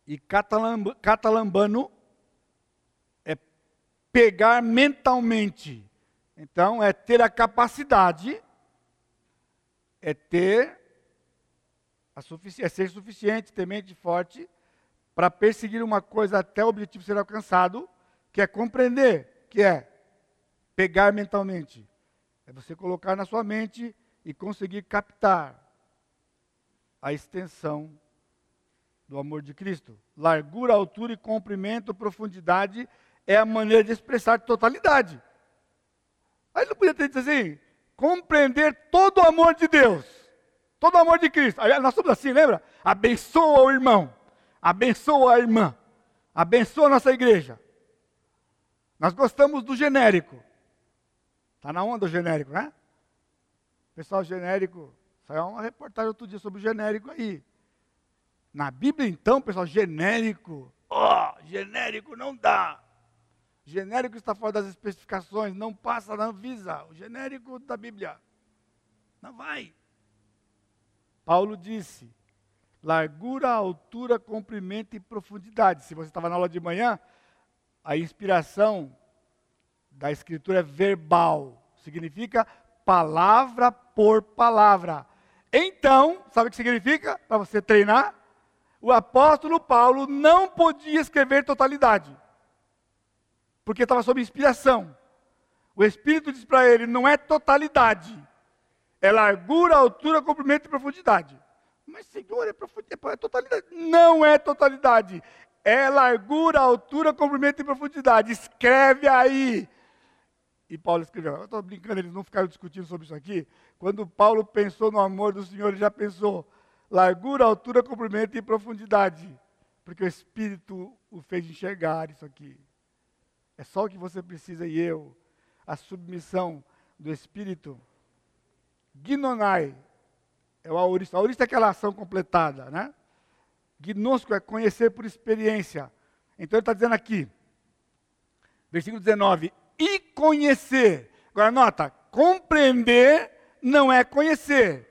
E catalamb catalambano é pegar mentalmente. Então, é ter a capacidade, é ter é ser suficiente, temente forte, para perseguir uma coisa até o objetivo ser alcançado, que é compreender, que é pegar mentalmente. É você colocar na sua mente e conseguir captar a extensão do amor de Cristo. Largura, altura e comprimento, profundidade é a maneira de expressar totalidade. Aí não podia ter dito assim, compreender todo o amor de Deus, todo o amor de Cristo. Nós somos assim, lembra? Abençoa o irmão, abençoa a irmã, abençoa a nossa igreja. Nós gostamos do genérico. Está na onda do genérico, né? Pessoal genérico, saiu uma reportagem outro dia sobre o genérico aí. Na Bíblia, então, pessoal, genérico. Ó, oh, genérico não dá. Genérico está fora das especificações, não passa na Anvisa. O genérico da Bíblia. Não vai. Paulo disse: largura, altura, comprimento e profundidade. Se você estava na aula de manhã, a inspiração da escritura é verbal. Significa palavra por palavra. Então, sabe o que significa? Para você treinar? O apóstolo Paulo não podia escrever totalidade, porque estava sob inspiração. O Espírito diz para ele: não é totalidade, é largura, altura, comprimento e profundidade. Mas, Senhor, é, profundidade, é totalidade. Não é totalidade, é largura, altura, comprimento e profundidade. Escreve aí. E Paulo escreveu. Eu estou brincando, eles não ficaram discutindo sobre isso aqui. Quando Paulo pensou no amor do Senhor, ele já pensou largura, altura, comprimento e profundidade. Porque o Espírito o fez enxergar isso aqui. É só o que você precisa e eu. A submissão do Espírito. Gnonai é o aurista. Aurista é aquela ação completada, né? Gnosco é conhecer por experiência. Então ele está dizendo aqui, versículo 19: e conhecer. Agora nota, compreender não é conhecer.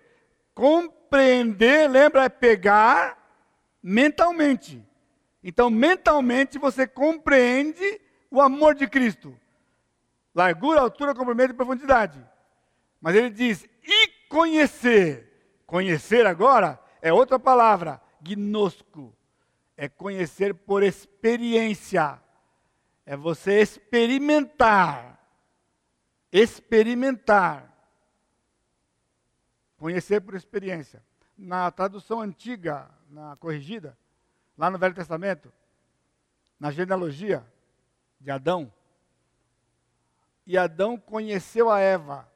Compreender, lembra, é pegar mentalmente. Então, mentalmente você compreende o amor de Cristo. Largura, altura, comprimento e profundidade. Mas ele diz, conhecer. Conhecer agora é outra palavra, gnosco. É conhecer por experiência. É você experimentar. Experimentar. Conhecer por experiência. Na tradução antiga, na corrigida, lá no Velho Testamento, na genealogia de Adão, e Adão conheceu a Eva,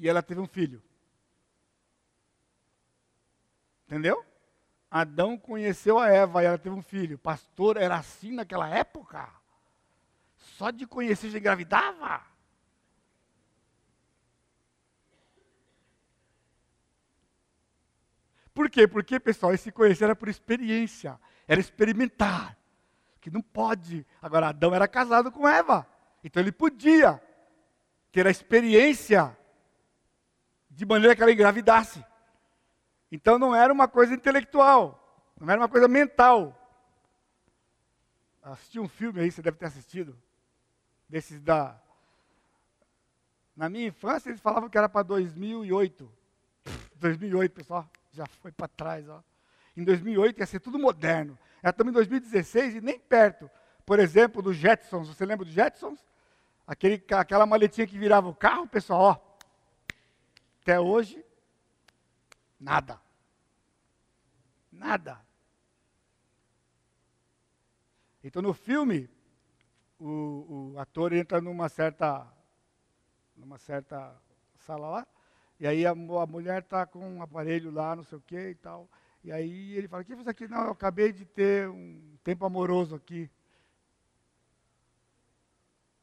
e ela teve um filho. Entendeu? Adão conheceu a Eva e ela teve um filho. Pastor, era assim naquela época? Só de conhecer já engravidava? Por quê? Porque, pessoal, esse conhecer era por experiência, era experimentar. Que não pode. Agora, Adão era casado com Eva. Então ele podia ter a experiência de maneira que ela engravidasse. Então não era uma coisa intelectual, não era uma coisa mental. Assisti um filme aí, você deve ter assistido desses da. Na minha infância eles falavam que era para 2008. 2008, pessoal, já foi para trás, ó. Em 2008 ia ser tudo moderno. Era também em 2016 e nem perto. Por exemplo, do Jetsons, você lembra do Jetsons? Aquele, aquela maletinha que virava o carro, pessoal, ó. Até hoje, nada. Nada. Então no filme, o, o ator entra numa certa, numa certa sala lá, e aí a, a mulher está com um aparelho lá, não sei o que e tal. E aí ele fala, o que você aqui? Não, eu acabei de ter um tempo amoroso aqui.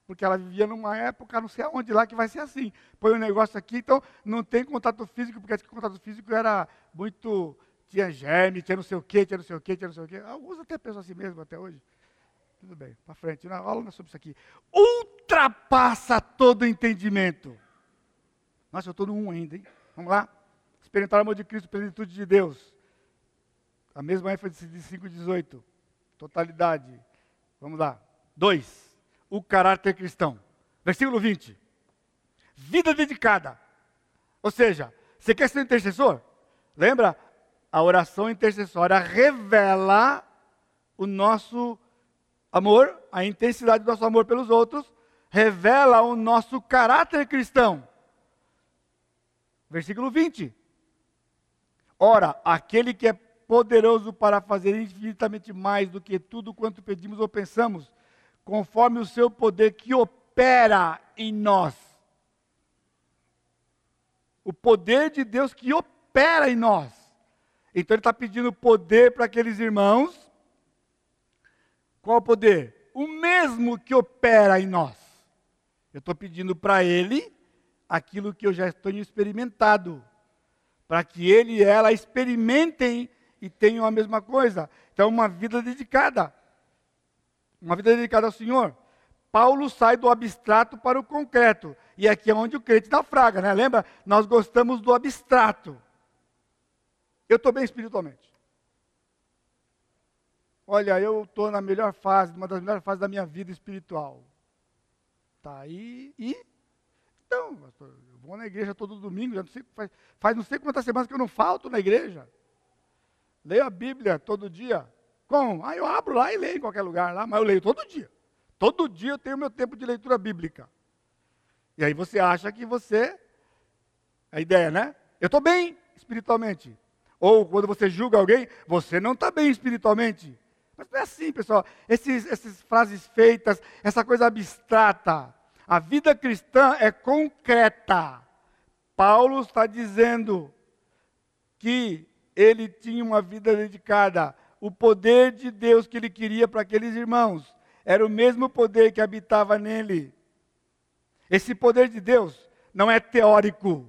Porque ela vivia numa época, não sei aonde lá, que vai ser assim. Põe um negócio aqui, então não tem contato físico, porque o contato físico era muito. Tinha germe, tinha não sei o quê, tinha não sei o quê, tinha não sei o quê. Alguns até pensam assim mesmo até hoje. Tudo bem, para frente. Na aula não é sobre isso aqui. Ultrapassa todo entendimento. Nossa, eu estou no 1 ainda, hein? Vamos lá? Experimentar o amor de Cristo, plenitude de Deus. A mesma ênfase de 5,18. Totalidade. Vamos lá. 2. O caráter cristão. Versículo 20. Vida dedicada. Ou seja, você quer ser intercessor? Lembra? A oração intercessória revela o nosso amor, a intensidade do nosso amor pelos outros, revela o nosso caráter cristão. Versículo 20. Ora, aquele que é poderoso para fazer infinitamente mais do que tudo quanto pedimos ou pensamos, conforme o seu poder que opera em nós. O poder de Deus que opera em nós. Então ele está pedindo poder para aqueles irmãos qual poder? O mesmo que opera em nós. Eu estou pedindo para ele aquilo que eu já tenho experimentado, para que ele e ela experimentem e tenham a mesma coisa. Então, uma vida dedicada. Uma vida dedicada ao Senhor. Paulo sai do abstrato para o concreto. E aqui é onde o crente naufraga, né? Lembra? Nós gostamos do abstrato. Eu estou bem espiritualmente. Olha, eu estou na melhor fase, uma das melhores fases da minha vida espiritual. Tá aí e então, pastor, eu vou na igreja todo domingo, já não sei, faz, faz não sei quantas semanas que eu não falto na igreja. Leio a Bíblia todo dia. Como? Ah, eu abro lá e leio em qualquer lugar lá, mas eu leio todo dia. Todo dia eu tenho meu tempo de leitura bíblica. E aí você acha que você. A ideia, né? Eu estou bem espiritualmente. Ou quando você julga alguém, você não está bem espiritualmente. Mas não é assim, pessoal. Esses, essas frases feitas, essa coisa abstrata. A vida cristã é concreta. Paulo está dizendo que ele tinha uma vida dedicada. O poder de Deus que ele queria para aqueles irmãos era o mesmo poder que habitava nele. Esse poder de Deus não é teórico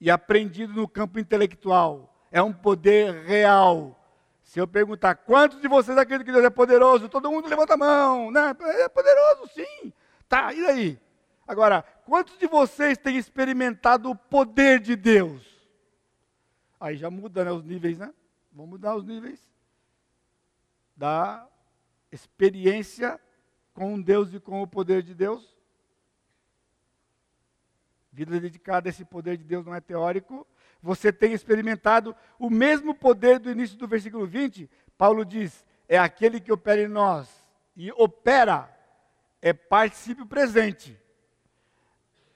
e aprendido no campo intelectual. É um poder real se eu perguntar quantos de vocês acreditam que Deus é poderoso, todo mundo levanta a mão, né? É poderoso, sim. Tá, e daí? Agora, quantos de vocês têm experimentado o poder de Deus? Aí já muda né, os níveis, né? Vamos mudar os níveis da experiência com Deus e com o poder de Deus. Vida dedicada a esse poder de Deus não é teórico, você tem experimentado o mesmo poder do início do versículo 20. Paulo diz: é aquele que opera em nós. E opera é particípio presente.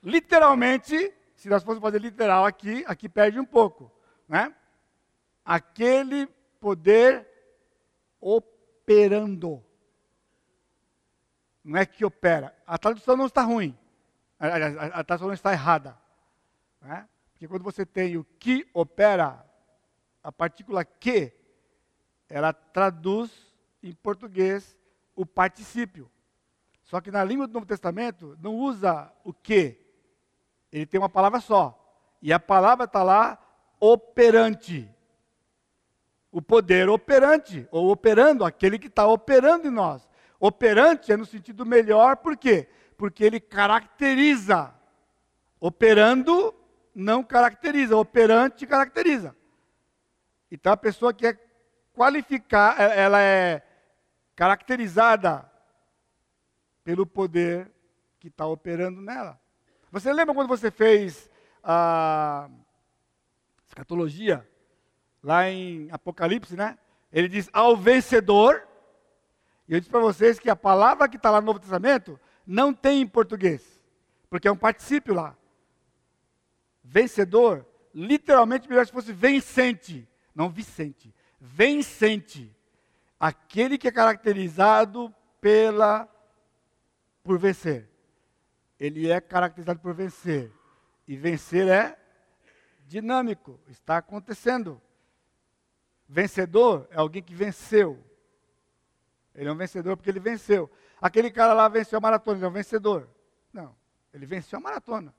Literalmente, se nós fôssemos fazer literal aqui, aqui perde um pouco, né? Aquele poder operando. Não é que opera. A tradução não está ruim. A, tradução não está errada. Né? Porque quando você tem o que opera, a partícula que, ela traduz em português o particípio. Só que na língua do Novo Testamento não usa o que. Ele tem uma palavra só. E a palavra está lá, operante. O poder operante, ou operando, aquele que está operando em nós. Operante é no sentido melhor, por quê? Porque ele caracteriza. Operando não caracteriza, operante caracteriza. Então a pessoa que é qualificada, é, ela é caracterizada pelo poder que está operando nela. Você lembra quando você fez a escatologia, lá em Apocalipse, né? Ele diz ao vencedor, e eu disse para vocês que a palavra que está lá no Novo Testamento não tem em português, porque é um particípio lá. Vencedor, literalmente melhor se fosse vencente, não Vicente. Vencente. Aquele que é caracterizado pela por vencer. Ele é caracterizado por vencer. E vencer é dinâmico, está acontecendo. Vencedor é alguém que venceu. Ele é um vencedor porque ele venceu. Aquele cara lá venceu a maratona, ele é um vencedor. Não, ele venceu a maratona.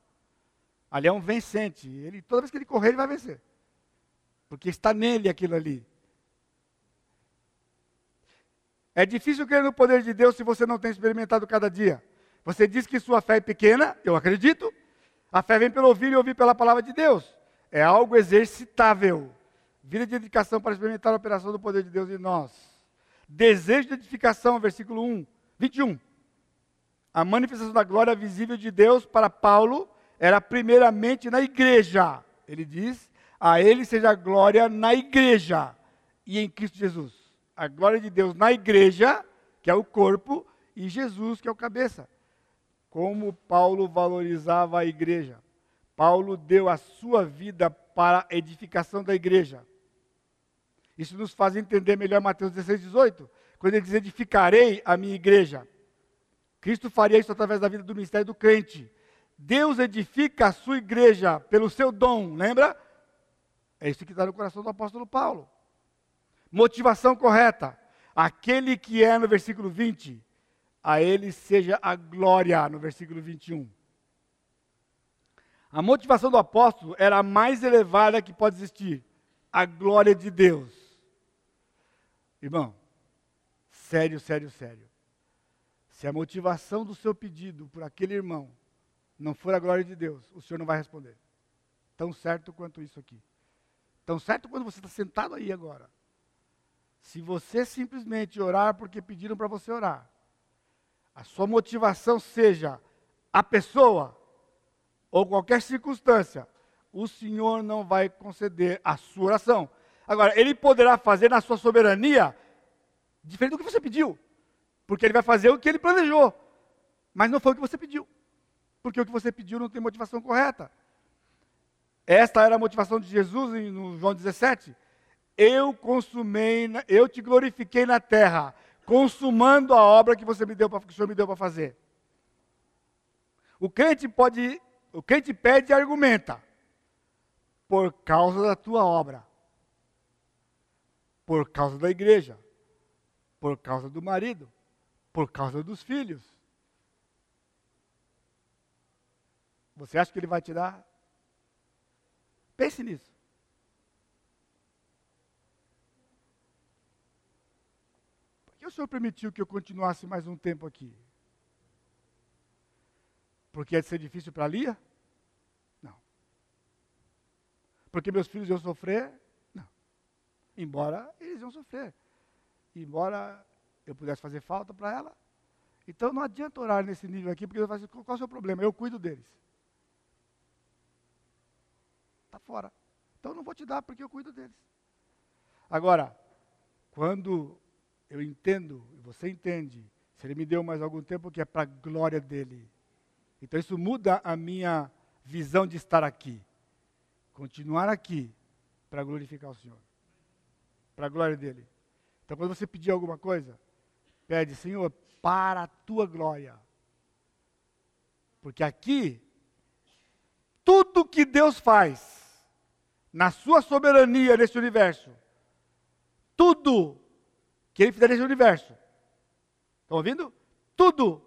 Ali é um vencente. Ele, toda vez que ele correr, ele vai vencer. Porque está nele aquilo ali. É difícil crer no poder de Deus se você não tem experimentado cada dia. Você diz que sua fé é pequena, eu acredito, A fé vem pelo ouvir e ouvir pela palavra de Deus. É algo exercitável. Vida de edificação para experimentar a operação do poder de Deus em nós. Desejo de edificação, versículo 1, 21. A manifestação da glória visível de Deus para Paulo era primeiramente na igreja. Ele diz: A ele seja a glória na igreja e em Cristo Jesus. A glória de Deus na igreja, que é o corpo, e Jesus, que é o cabeça. Como Paulo valorizava a igreja. Paulo deu a sua vida para a edificação da igreja. Isso nos faz entender melhor Mateus 16, 18, quando ele diz: Edificarei a minha igreja. Cristo faria isso através da vida do ministério do crente. Deus edifica a sua igreja pelo seu dom, lembra? É isso que está no coração do apóstolo Paulo. Motivação correta. Aquele que é, no versículo 20, a ele seja a glória, no versículo 21. A motivação do apóstolo era a mais elevada que pode existir: a glória de Deus. Irmão, sério, sério, sério. Se a motivação do seu pedido por aquele irmão não for a glória de Deus, o senhor não vai responder. Tão certo quanto isso aqui. Tão certo quando você está sentado aí agora. Se você simplesmente orar porque pediram para você orar, a sua motivação seja a pessoa ou qualquer circunstância, o Senhor não vai conceder a sua oração. Agora, Ele poderá fazer na sua soberania diferente do que você pediu, porque Ele vai fazer o que Ele planejou, mas não foi o que você pediu porque o que você pediu não tem motivação correta. Esta era a motivação de Jesus no João 17. Eu consumei, eu te glorifiquei na terra, consumando a obra que você me deu que o Senhor me deu para fazer. O crente pode, o crente pede e argumenta por causa da tua obra, por causa da igreja, por causa do marido, por causa dos filhos. Você acha que ele vai te dar? Pense nisso. Por que o Senhor permitiu que eu continuasse mais um tempo aqui? Porque ia ser difícil para Lia? Não. Porque meus filhos iam sofrer? Embora eles iam sofrer. Embora eu pudesse fazer falta para ela. Então não adianta orar nesse nível aqui, porque vai qual é o seu problema? Eu cuido deles está fora. Então não vou te dar porque eu cuido deles. Agora, quando eu entendo, você entende, se ele me deu mais algum tempo que é para a glória dele. Então isso muda a minha visão de estar aqui. Continuar aqui para glorificar o Senhor. Para a glória dele. Então quando você pedir alguma coisa, pede, Senhor, para a tua glória. Porque aqui, tudo que Deus faz, na sua soberania nesse universo, tudo que ele fizer nesse universo, estão ouvindo? Tudo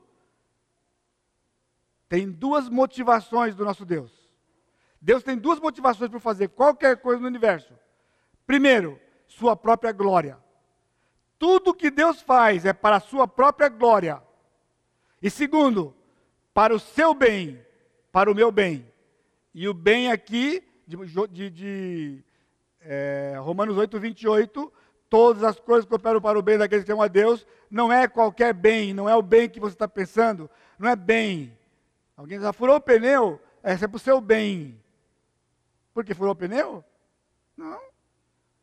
tem duas motivações do nosso Deus. Deus tem duas motivações para fazer qualquer coisa no universo. Primeiro, sua própria glória. Tudo que Deus faz é para a sua própria glória. E segundo, para o seu bem, para o meu bem. E o bem aqui de, de, de é, Romanos 8, 28, todas as coisas cooperam para o bem daqueles que amam a Deus, não é qualquer bem, não é o bem que você está pensando, não é bem. Alguém já furou o pneu, essa é para o seu bem. Por que furou o pneu? Não.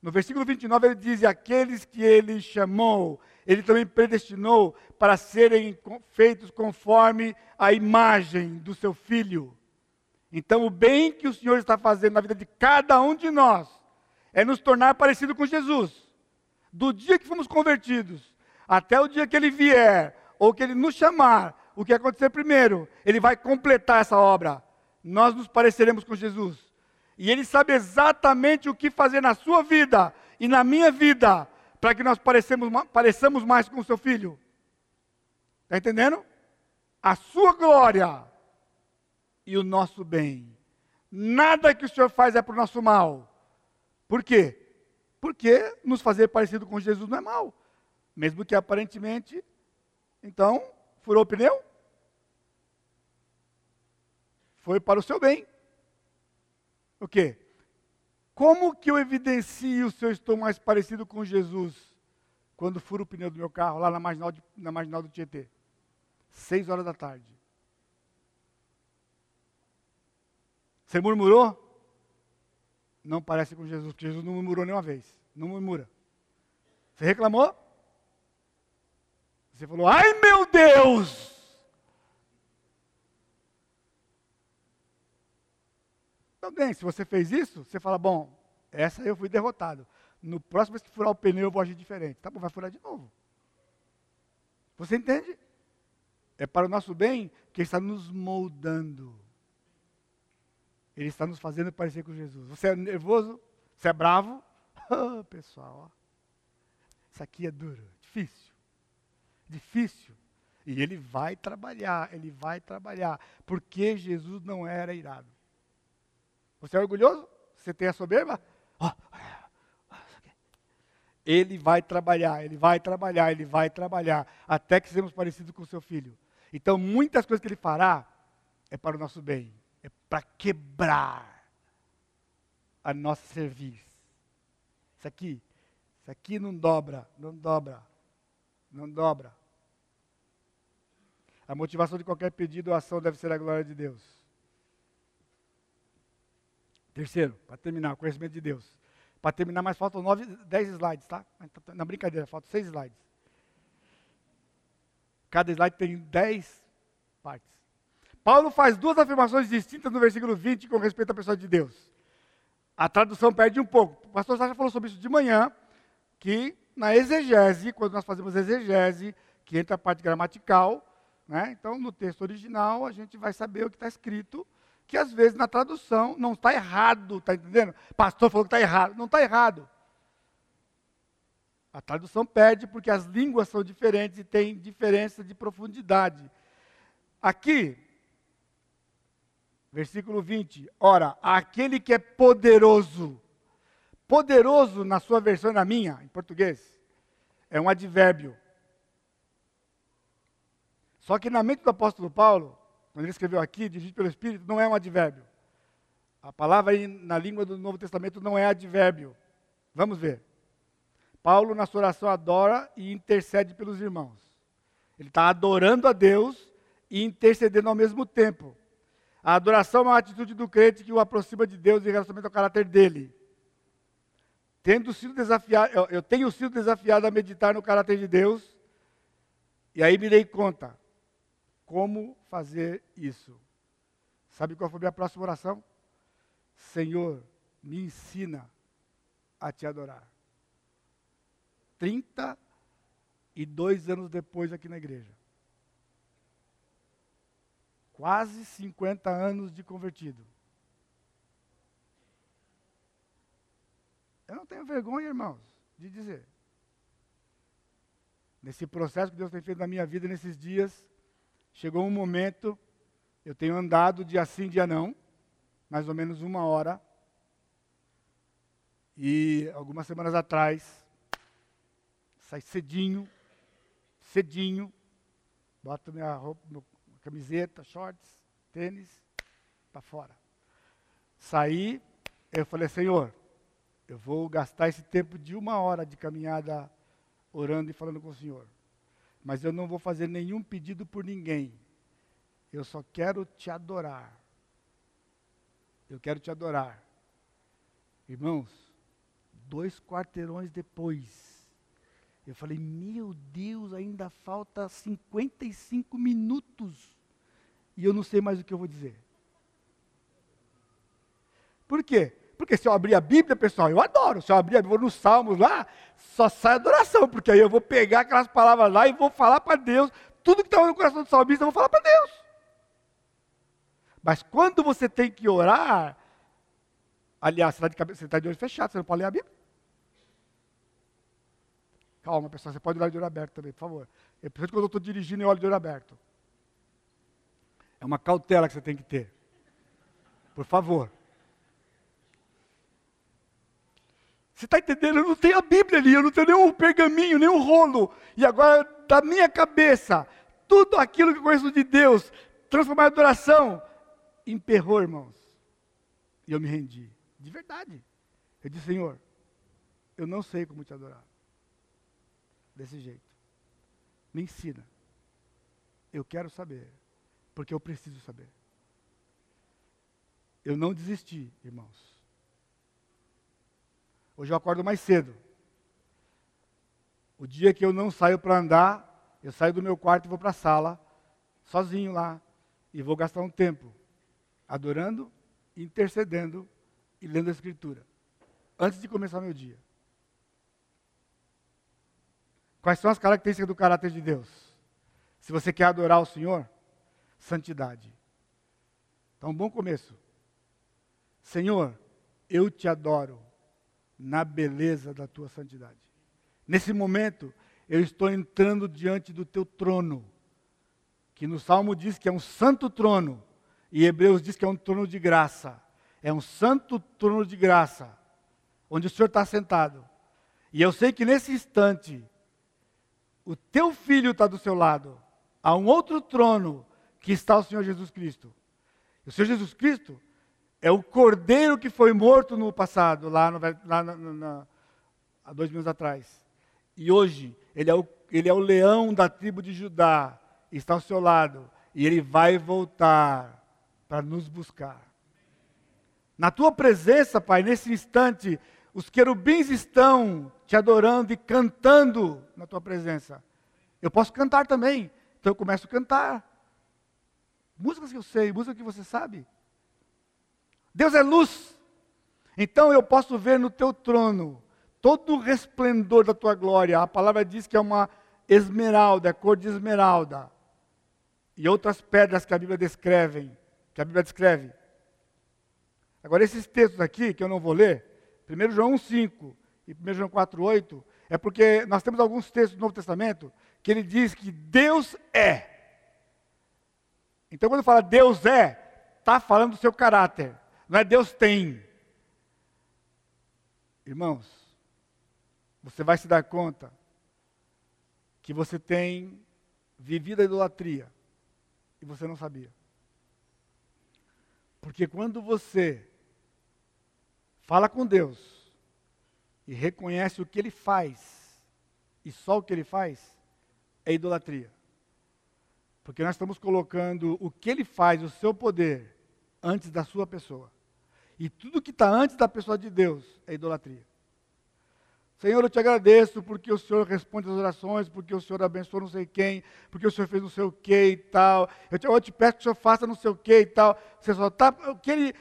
No versículo 29 ele diz: Aqueles que ele chamou, ele também predestinou para serem feitos conforme a imagem do seu filho. Então, o bem que o Senhor está fazendo na vida de cada um de nós é nos tornar parecido com Jesus. Do dia que fomos convertidos até o dia que Ele vier, ou que Ele nos chamar, o que acontecer primeiro, Ele vai completar essa obra. Nós nos pareceremos com Jesus. E Ele sabe exatamente o que fazer na sua vida e na minha vida, para que nós pareçamos mais com o seu filho. Está entendendo? A sua glória e o nosso bem. Nada que o Senhor faz é para o nosso mal. Por quê? Porque nos fazer parecido com Jesus não é mal. Mesmo que aparentemente, então, furou o pneu? foi para o seu bem. O quê? Como que eu evidencio se eu estou mais parecido com Jesus quando furo o pneu do meu carro lá na marginal, de, na marginal do Tietê? Seis horas da tarde. Você murmurou? Não parece com Jesus, porque Jesus não murmurou nenhuma vez. Não murmura. Você reclamou? Você falou, ai meu Deus! Então, bem, se você fez isso, você fala, bom, essa eu fui derrotado. No próximo, se furar o pneu, eu vou agir diferente. Tá bom, vai furar de novo. Você entende? É para o nosso bem que Ele está nos moldando. Ele está nos fazendo parecer com Jesus. Você é nervoso? Você é bravo? Oh, pessoal, ó. isso aqui é duro, difícil. Difícil. E ele vai trabalhar, ele vai trabalhar. Porque Jesus não era irado. Você é orgulhoso? Você tem a soberba? Ele vai trabalhar, ele vai trabalhar, ele vai trabalhar, até que sejamos parecidos com o seu filho. Então, muitas coisas que ele fará é para o nosso bem, é para quebrar a nossa serviço. Isso aqui, isso aqui não dobra, não dobra, não dobra. A motivação de qualquer pedido ou ação deve ser a glória de Deus. Terceiro, para terminar, conhecimento de Deus. Para terminar, mas faltam nove, dez slides, tá? tá na brincadeira, faltam seis slides. Cada slide tem dez partes. Paulo faz duas afirmações distintas no versículo 20 com respeito à pessoa de Deus. A tradução perde um pouco. O pastor Sasha falou sobre isso de manhã, que na exegese, quando nós fazemos exegese, que entra a parte gramatical, né? então no texto original a gente vai saber o que está escrito que às vezes na tradução não está errado, está entendendo? Pastor falou que está errado. Não está errado. A tradução perde porque as línguas são diferentes e tem diferença de profundidade. Aqui, versículo 20. Ora, aquele que é poderoso, poderoso na sua versão e na minha, em português, é um advérbio. Só que na mente do apóstolo Paulo, quando ele escreveu aqui, dirigido pelo Espírito, não é um advérbio. A palavra aí na língua do Novo Testamento não é advérbio. Vamos ver. Paulo, na sua oração, adora e intercede pelos irmãos. Ele está adorando a Deus e intercedendo ao mesmo tempo. A adoração é uma atitude do crente que o aproxima de Deus em relacionamento ao caráter dele. Tendo sido desafiado, eu, eu tenho sido desafiado a meditar no caráter de Deus, e aí me dei conta como fazer isso. Sabe qual foi a minha próxima oração? Senhor, me ensina a te adorar. 32 anos depois aqui na igreja. Quase 50 anos de convertido. Eu não tenho vergonha, irmãos, de dizer. Nesse processo que Deus tem feito na minha vida nesses dias, chegou um momento, eu tenho andado dia sim, dia não, mais ou menos uma hora. E algumas semanas atrás, sai cedinho, cedinho, boto minha roupa, minha camiseta, shorts, tênis, para fora. Saí, eu falei, Senhor, eu vou gastar esse tempo de uma hora de caminhada orando e falando com o Senhor mas eu não vou fazer nenhum pedido por ninguém. Eu só quero te adorar. Eu quero te adorar. Irmãos, dois quarteirões depois, eu falei: Meu Deus, ainda falta 55 minutos. E eu não sei mais o que eu vou dizer. Por quê? Porque se eu abrir a Bíblia, pessoal, eu adoro. Se eu abrir a Bíblia, nos Salmos lá, só sai adoração, porque aí eu vou pegar aquelas palavras lá e vou falar para Deus. Tudo que estava no coração do salmista, eu vou falar para Deus. Mas quando você tem que orar, aliás, você está de, cabeça, você tá de olho fechado, você não pode ler a Bíblia. Calma, pessoal, você pode olhar de olho aberto também, por favor. Eu preciso quando eu estou dirigindo, eu olho de olho aberto. É uma cautela que você tem que ter. Por favor. Você está entendendo? Eu não tenho a Bíblia ali, eu não tenho nenhum pergaminho, nenhum rolo. E agora, da minha cabeça, tudo aquilo que eu conheço de Deus, transformar em adoração, emperrou, irmãos. E eu me rendi. De verdade. Eu disse, Senhor, eu não sei como te adorar. Desse jeito. Me ensina. Eu quero saber. Porque eu preciso saber. Eu não desisti, irmãos. Hoje eu acordo mais cedo. O dia que eu não saio para andar, eu saio do meu quarto e vou para a sala, sozinho lá, e vou gastar um tempo adorando, intercedendo e lendo a Escritura, antes de começar meu dia. Quais são as características do caráter de Deus? Se você quer adorar o Senhor, santidade. Então, um bom começo. Senhor, eu te adoro na beleza da tua santidade. Nesse momento, eu estou entrando diante do teu trono, que no Salmo diz que é um santo trono, e Hebreus diz que é um trono de graça. É um santo trono de graça, onde o Senhor está sentado. E eu sei que nesse instante, o teu filho está do seu lado. Há um outro trono que está o Senhor Jesus Cristo. O Senhor Jesus Cristo é o cordeiro que foi morto no passado, lá, no, lá na, na, há dois mil anos atrás. E hoje, ele é, o, ele é o leão da tribo de Judá, está ao seu lado, e ele vai voltar para nos buscar. Na tua presença, Pai, nesse instante, os querubins estão te adorando e cantando na tua presença. Eu posso cantar também, então eu começo a cantar. Músicas que eu sei, músicas que você sabe. Deus é luz. Então eu posso ver no teu trono todo o resplendor da tua glória. A palavra diz que é uma esmeralda, é cor de esmeralda. E outras pedras que a Bíblia descreve, que a Bíblia descreve. Agora esses textos aqui que eu não vou ler, 1 João 1:5 e 1 João 4:8, é porque nós temos alguns textos do Novo Testamento que ele diz que Deus é. Então quando fala Deus é, está falando do seu caráter. Não é Deus tem. Irmãos, você vai se dar conta que você tem vivido a idolatria e você não sabia. Porque quando você fala com Deus e reconhece o que Ele faz, e só o que Ele faz, é idolatria. Porque nós estamos colocando o que Ele faz, o seu poder, antes da sua pessoa. E tudo que está antes da pessoa de Deus é idolatria. Senhor, eu te agradeço porque o Senhor responde as orações, porque o Senhor abençoa não sei quem, porque o Senhor fez não sei o que e tal. Eu te, eu te peço que o Senhor faça não sei o que e tal. Você só está.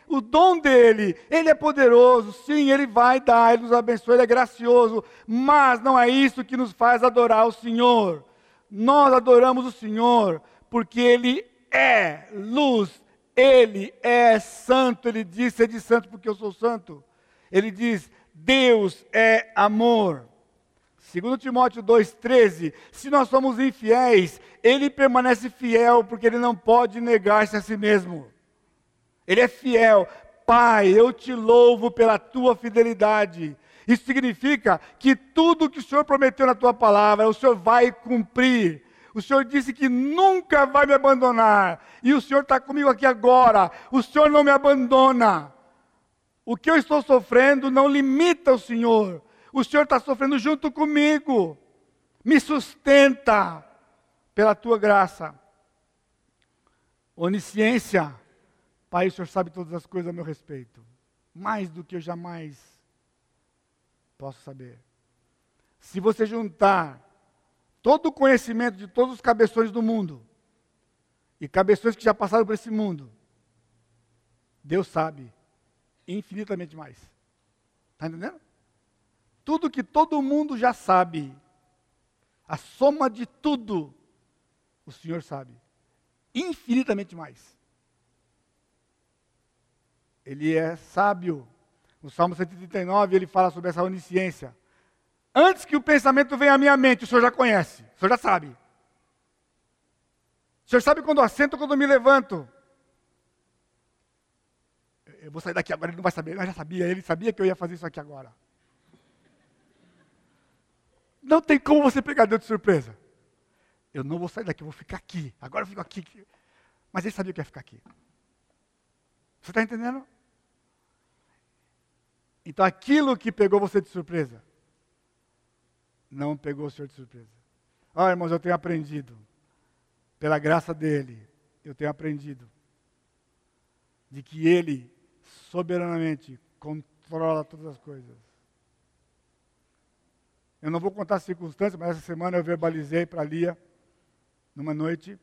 O dom dele, ele é poderoso, sim, ele vai dar, ele nos abençoa, ele é gracioso, mas não é isso que nos faz adorar o Senhor. Nós adoramos o Senhor porque ele é luz ele é santo, ele diz, sede santo porque eu sou santo. Ele diz, Deus é amor. Segundo Timóteo 2,13, se nós somos infiéis, ele permanece fiel, porque ele não pode negar-se a si mesmo. Ele é fiel. Pai, eu te louvo pela tua fidelidade. Isso significa que tudo que o Senhor prometeu na tua palavra, o Senhor vai cumprir. O Senhor disse que nunca vai me abandonar. E o Senhor está comigo aqui agora. O Senhor não me abandona. O que eu estou sofrendo não limita o Senhor. O Senhor está sofrendo junto comigo. Me sustenta pela tua graça. Onisciência. Pai, o Senhor sabe todas as coisas a meu respeito. Mais do que eu jamais posso saber. Se você juntar todo o conhecimento de todos os cabeções do mundo, e cabeções que já passaram por esse mundo, Deus sabe infinitamente mais. Está entendendo? Tudo que todo mundo já sabe, a soma de tudo, o Senhor sabe. Infinitamente mais. Ele é sábio. No Salmo 139 ele fala sobre essa onisciência. Antes que o pensamento venha à minha mente, o senhor já conhece, o senhor já sabe. O senhor sabe quando eu assento, quando eu me levanto. Eu vou sair daqui agora, ele não vai saber. Eu já sabia, ele sabia que eu ia fazer isso aqui agora. Não tem como você pegar Deus de surpresa. Eu não vou sair daqui, eu vou ficar aqui. Agora eu fico aqui. Mas ele sabia que ia ficar aqui. Você está entendendo? Então aquilo que pegou você de surpresa, não pegou o Senhor de surpresa. Ah, irmãos, eu tenho aprendido, pela graça dele, eu tenho aprendido, de que ele soberanamente controla todas as coisas. Eu não vou contar as circunstâncias, mas essa semana eu verbalizei para Lia, numa noite,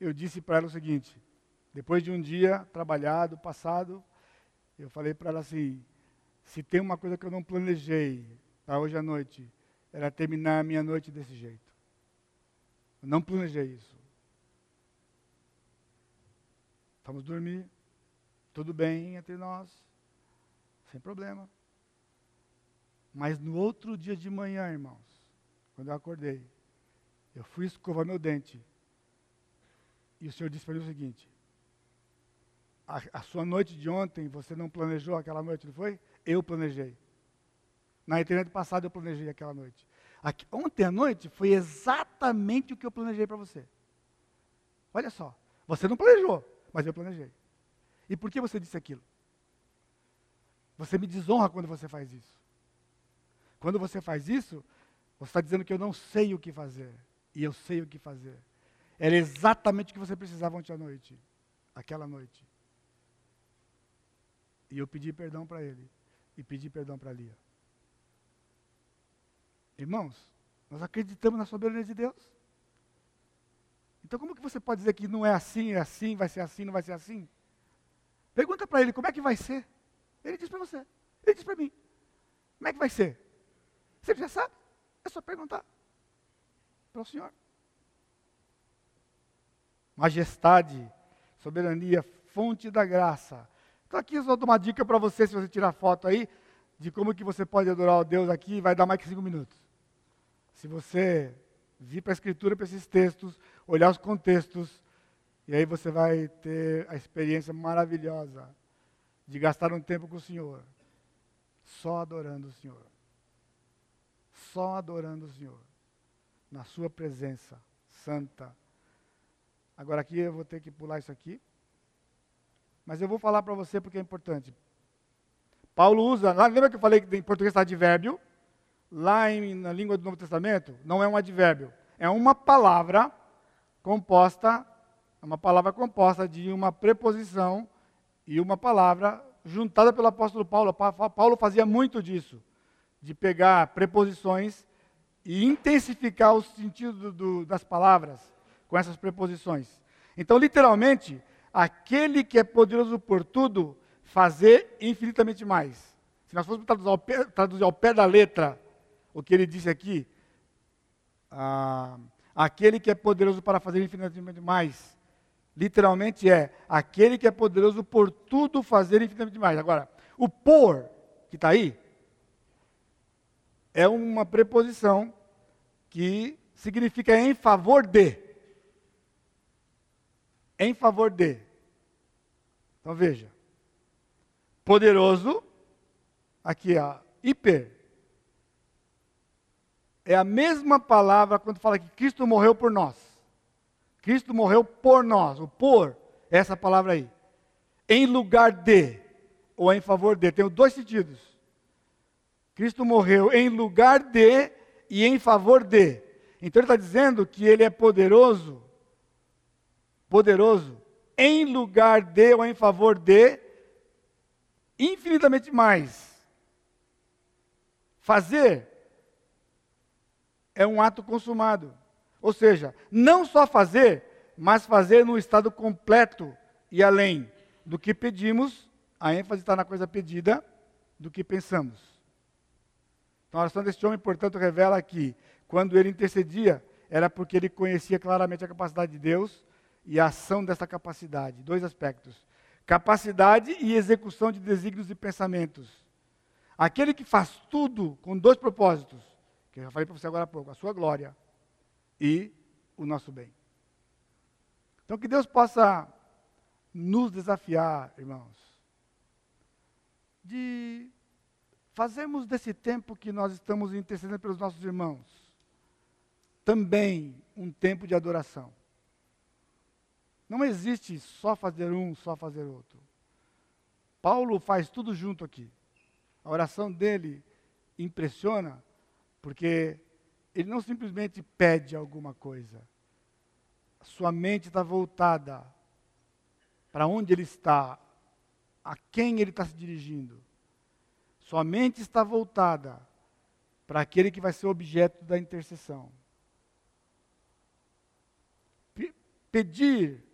eu disse para ela o seguinte: depois de um dia trabalhado, passado, eu falei para ela assim: se tem uma coisa que eu não planejei para hoje à noite, era terminar a minha noite desse jeito. Eu não planejei isso. Vamos dormir, tudo bem entre nós, sem problema. Mas no outro dia de manhã, irmãos, quando eu acordei, eu fui escovar meu dente. E o Senhor disse para mim o seguinte: a, a, sua noite de ontem, você não planejou aquela noite, não foi? Eu planejei. Na eternidade passada eu planejei aquela noite. Aqui, ontem à noite foi exatamente o que eu planejei para você. Olha só, você não planejou, mas eu planejei. E por que você disse aquilo? Você me desonra quando você faz isso. Quando você faz isso, você está dizendo que eu não sei o que fazer. E eu sei o que fazer. Era exatamente o que você precisava ontem à noite. Aquela noite. E eu pedi perdão para ele. E pedi perdão para Lia. Irmãos, nós acreditamos na soberania de Deus. Então como que você pode dizer que não é assim, é assim, vai ser assim, não vai ser assim? Pergunta para ele como é que vai ser. Ele diz para você. Ele diz para mim. Como é que vai ser? Você já sabe. É só perguntar para o Senhor. Majestade, soberania, fonte da graça. Então aqui eu só dou uma dica para você, se você tirar foto aí, de como que você pode adorar o Deus aqui, vai dar mais que cinco minutos. Se você vir para a Escritura, para esses textos, olhar os contextos, e aí você vai ter a experiência maravilhosa de gastar um tempo com o Senhor, só adorando o Senhor. Só adorando o Senhor, na Sua presença santa. Agora aqui eu vou ter que pular isso aqui. Mas eu vou falar para você porque é importante. Paulo usa, lembra que eu falei que em português está advérbio? Lá em, na língua do Novo Testamento, não é um advérbio. É uma palavra composta, é uma palavra composta de uma preposição e uma palavra juntada pelo apóstolo Paulo. Paulo fazia muito disso, de pegar preposições e intensificar o sentido do, das palavras com essas preposições. Então, literalmente, aquele que é poderoso por tudo, fazer infinitamente mais. Se nós fôssemos traduzir ao pé, traduzir ao pé da letra o que ele disse aqui, ah, aquele que é poderoso para fazer infinitamente mais, literalmente é aquele que é poderoso por tudo fazer infinitamente mais. Agora, o por, que está aí, é uma preposição que significa em favor de em favor de. Então veja. Poderoso, aqui ó, hiper. É a mesma palavra quando fala que Cristo morreu por nós. Cristo morreu por nós. O por é essa palavra aí. Em lugar de, ou em favor de. Tem dois sentidos. Cristo morreu em lugar de e em favor de. Então ele está dizendo que ele é poderoso poderoso, em lugar de ou em favor de, infinitamente mais. Fazer é um ato consumado. Ou seja, não só fazer, mas fazer no estado completo e além do que pedimos, a ênfase está na coisa pedida, do que pensamos. Então a oração deste homem, portanto, revela que quando ele intercedia, era porque ele conhecia claramente a capacidade de Deus e a ação dessa capacidade. Dois aspectos: capacidade e execução de desígnios e pensamentos. Aquele que faz tudo com dois propósitos, que eu já falei para você agora há pouco: a sua glória e o nosso bem. Então, que Deus possa nos desafiar, irmãos, de fazermos desse tempo que nós estamos intercedendo pelos nossos irmãos, também um tempo de adoração. Não existe só fazer um, só fazer outro. Paulo faz tudo junto aqui. A oração dele impressiona, porque ele não simplesmente pede alguma coisa. Sua mente está voltada para onde ele está, a quem ele está se dirigindo. Sua mente está voltada para aquele que vai ser objeto da intercessão. P pedir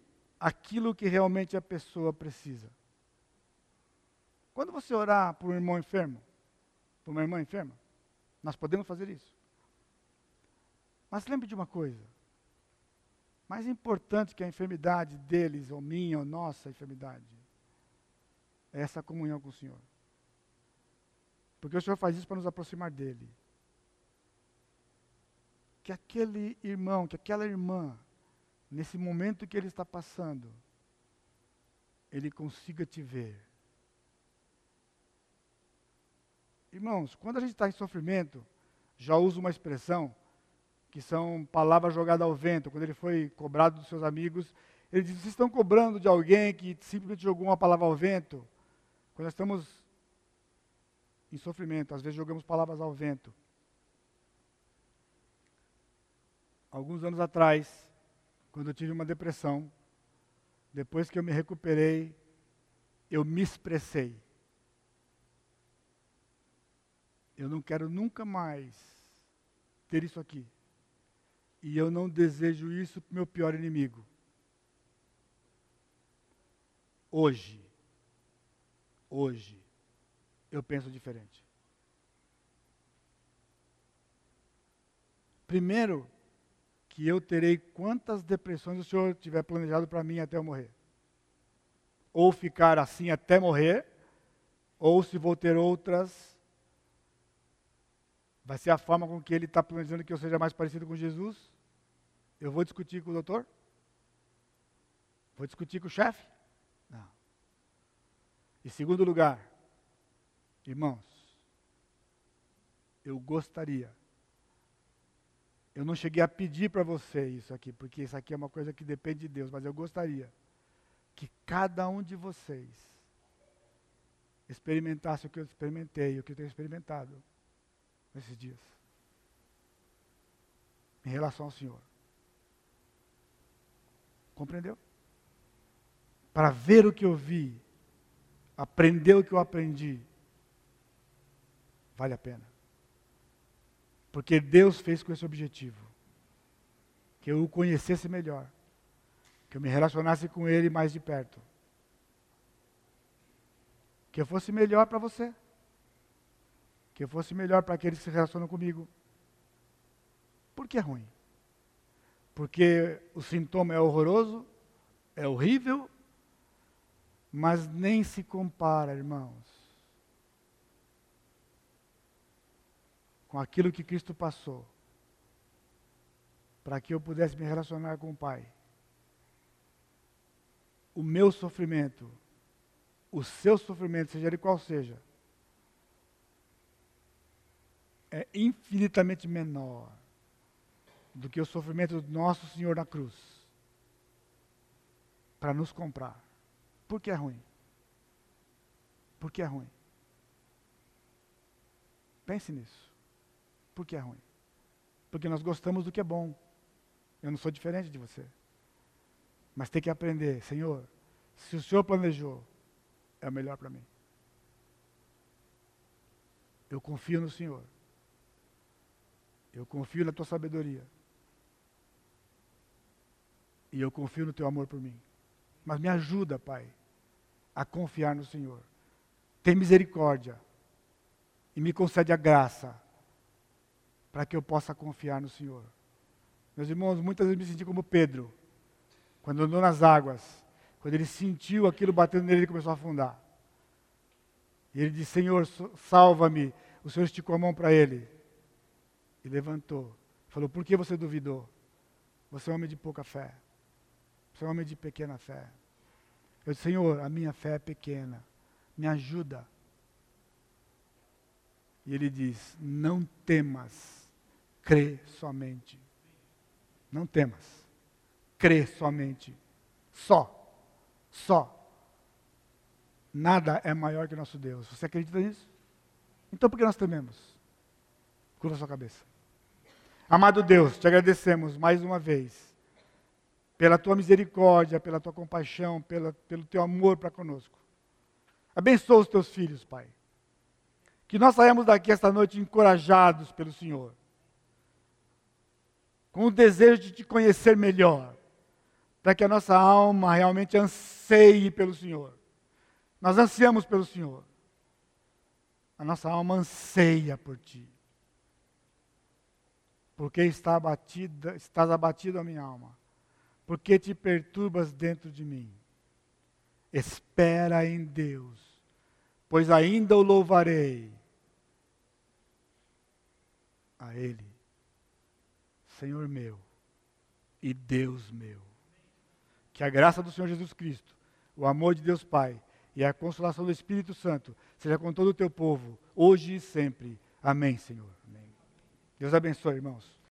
aquilo que realmente a pessoa precisa. Quando você orar por um irmão enfermo, por uma irmã enferma, nós podemos fazer isso. Mas lembre de uma coisa: mais importante que a enfermidade deles, ou minha, ou nossa enfermidade, é essa comunhão com o Senhor. Porque o Senhor faz isso para nos aproximar dele. Que aquele irmão, que aquela irmã, nesse momento que ele está passando, ele consiga te ver Irmãos, quando a gente está em sofrimento, já uso uma expressão que são palavras jogadas ao vento. Quando ele foi cobrado dos seus amigos, ele disse: Vocês estão cobrando de alguém que simplesmente jogou uma palavra ao vento? Quando nós estamos em sofrimento, às vezes jogamos palavras ao vento. Alguns anos atrás, quando eu tive uma depressão, depois que eu me recuperei, eu me expressei. Eu não quero nunca mais ter isso aqui. E eu não desejo isso para o meu pior inimigo. Hoje, hoje, eu penso diferente. Primeiro, que eu terei quantas depressões o Senhor tiver planejado para mim até eu morrer. Ou ficar assim até morrer, ou se vou ter outras Vai ser a forma com que ele está planejando que eu seja mais parecido com Jesus? Eu vou discutir com o doutor? Vou discutir com o chefe? Não. Em segundo lugar, irmãos, eu gostaria. Eu não cheguei a pedir para você isso aqui, porque isso aqui é uma coisa que depende de Deus, mas eu gostaria que cada um de vocês experimentasse o que eu experimentei, o que eu tenho experimentado nesses dias. Em relação ao Senhor. Compreendeu? Para ver o que eu vi, aprender o que eu aprendi, vale a pena. Porque Deus fez com esse objetivo. Que eu o conhecesse melhor. Que eu me relacionasse com Ele mais de perto. Que eu fosse melhor para você que fosse melhor para aqueles que se relacionam comigo. Por que é ruim? Porque o sintoma é horroroso, é horrível, mas nem se compara, irmãos, com aquilo que Cristo passou para que eu pudesse me relacionar com o Pai. O meu sofrimento, o seu sofrimento, seja ele qual seja, é infinitamente menor do que o sofrimento do nosso Senhor na cruz para nos comprar. Por que é ruim? Por que é ruim? Pense nisso. Por que é ruim? Porque nós gostamos do que é bom. Eu não sou diferente de você. Mas tem que aprender, Senhor, se o Senhor planejou, é o melhor para mim. Eu confio no Senhor. Eu confio na tua sabedoria. E eu confio no teu amor por mim. Mas me ajuda, Pai, a confiar no Senhor. Tem misericórdia e me concede a graça para que eu possa confiar no Senhor. Meus irmãos, muitas vezes me senti como Pedro, quando andou nas águas, quando ele sentiu aquilo batendo nele, ele começou a afundar. E ele disse: Senhor, salva-me. O Senhor esticou a mão para ele e levantou. Falou: Por que você duvidou? Você é um homem de pouca fé. Você é um homem de pequena fé. Eu disse: Senhor, a minha fé é pequena. Me ajuda. E ele diz: Não temas, crê somente. Não temas, crê somente. Só. Só. Nada é maior que nosso Deus. Você acredita nisso? Então por que nós tememos? Curva sua cabeça. Amado Deus, te agradecemos mais uma vez pela tua misericórdia, pela tua compaixão, pela, pelo teu amor para conosco. Abençoa os teus filhos, Pai. Que nós saímos daqui esta noite encorajados pelo Senhor, com o desejo de te conhecer melhor, para que a nossa alma realmente anseie pelo Senhor. Nós ansiamos pelo Senhor. A nossa alma anseia por Ti. Porque está abatida, estás abatido a minha alma. Porque te perturbas dentro de mim. Espera em Deus, pois ainda o louvarei a Ele, Senhor meu e Deus meu. Que a graça do Senhor Jesus Cristo, o amor de Deus Pai e a consolação do Espírito Santo seja com todo o teu povo, hoje e sempre. Amém, Senhor. Deus abençoe, irmãos.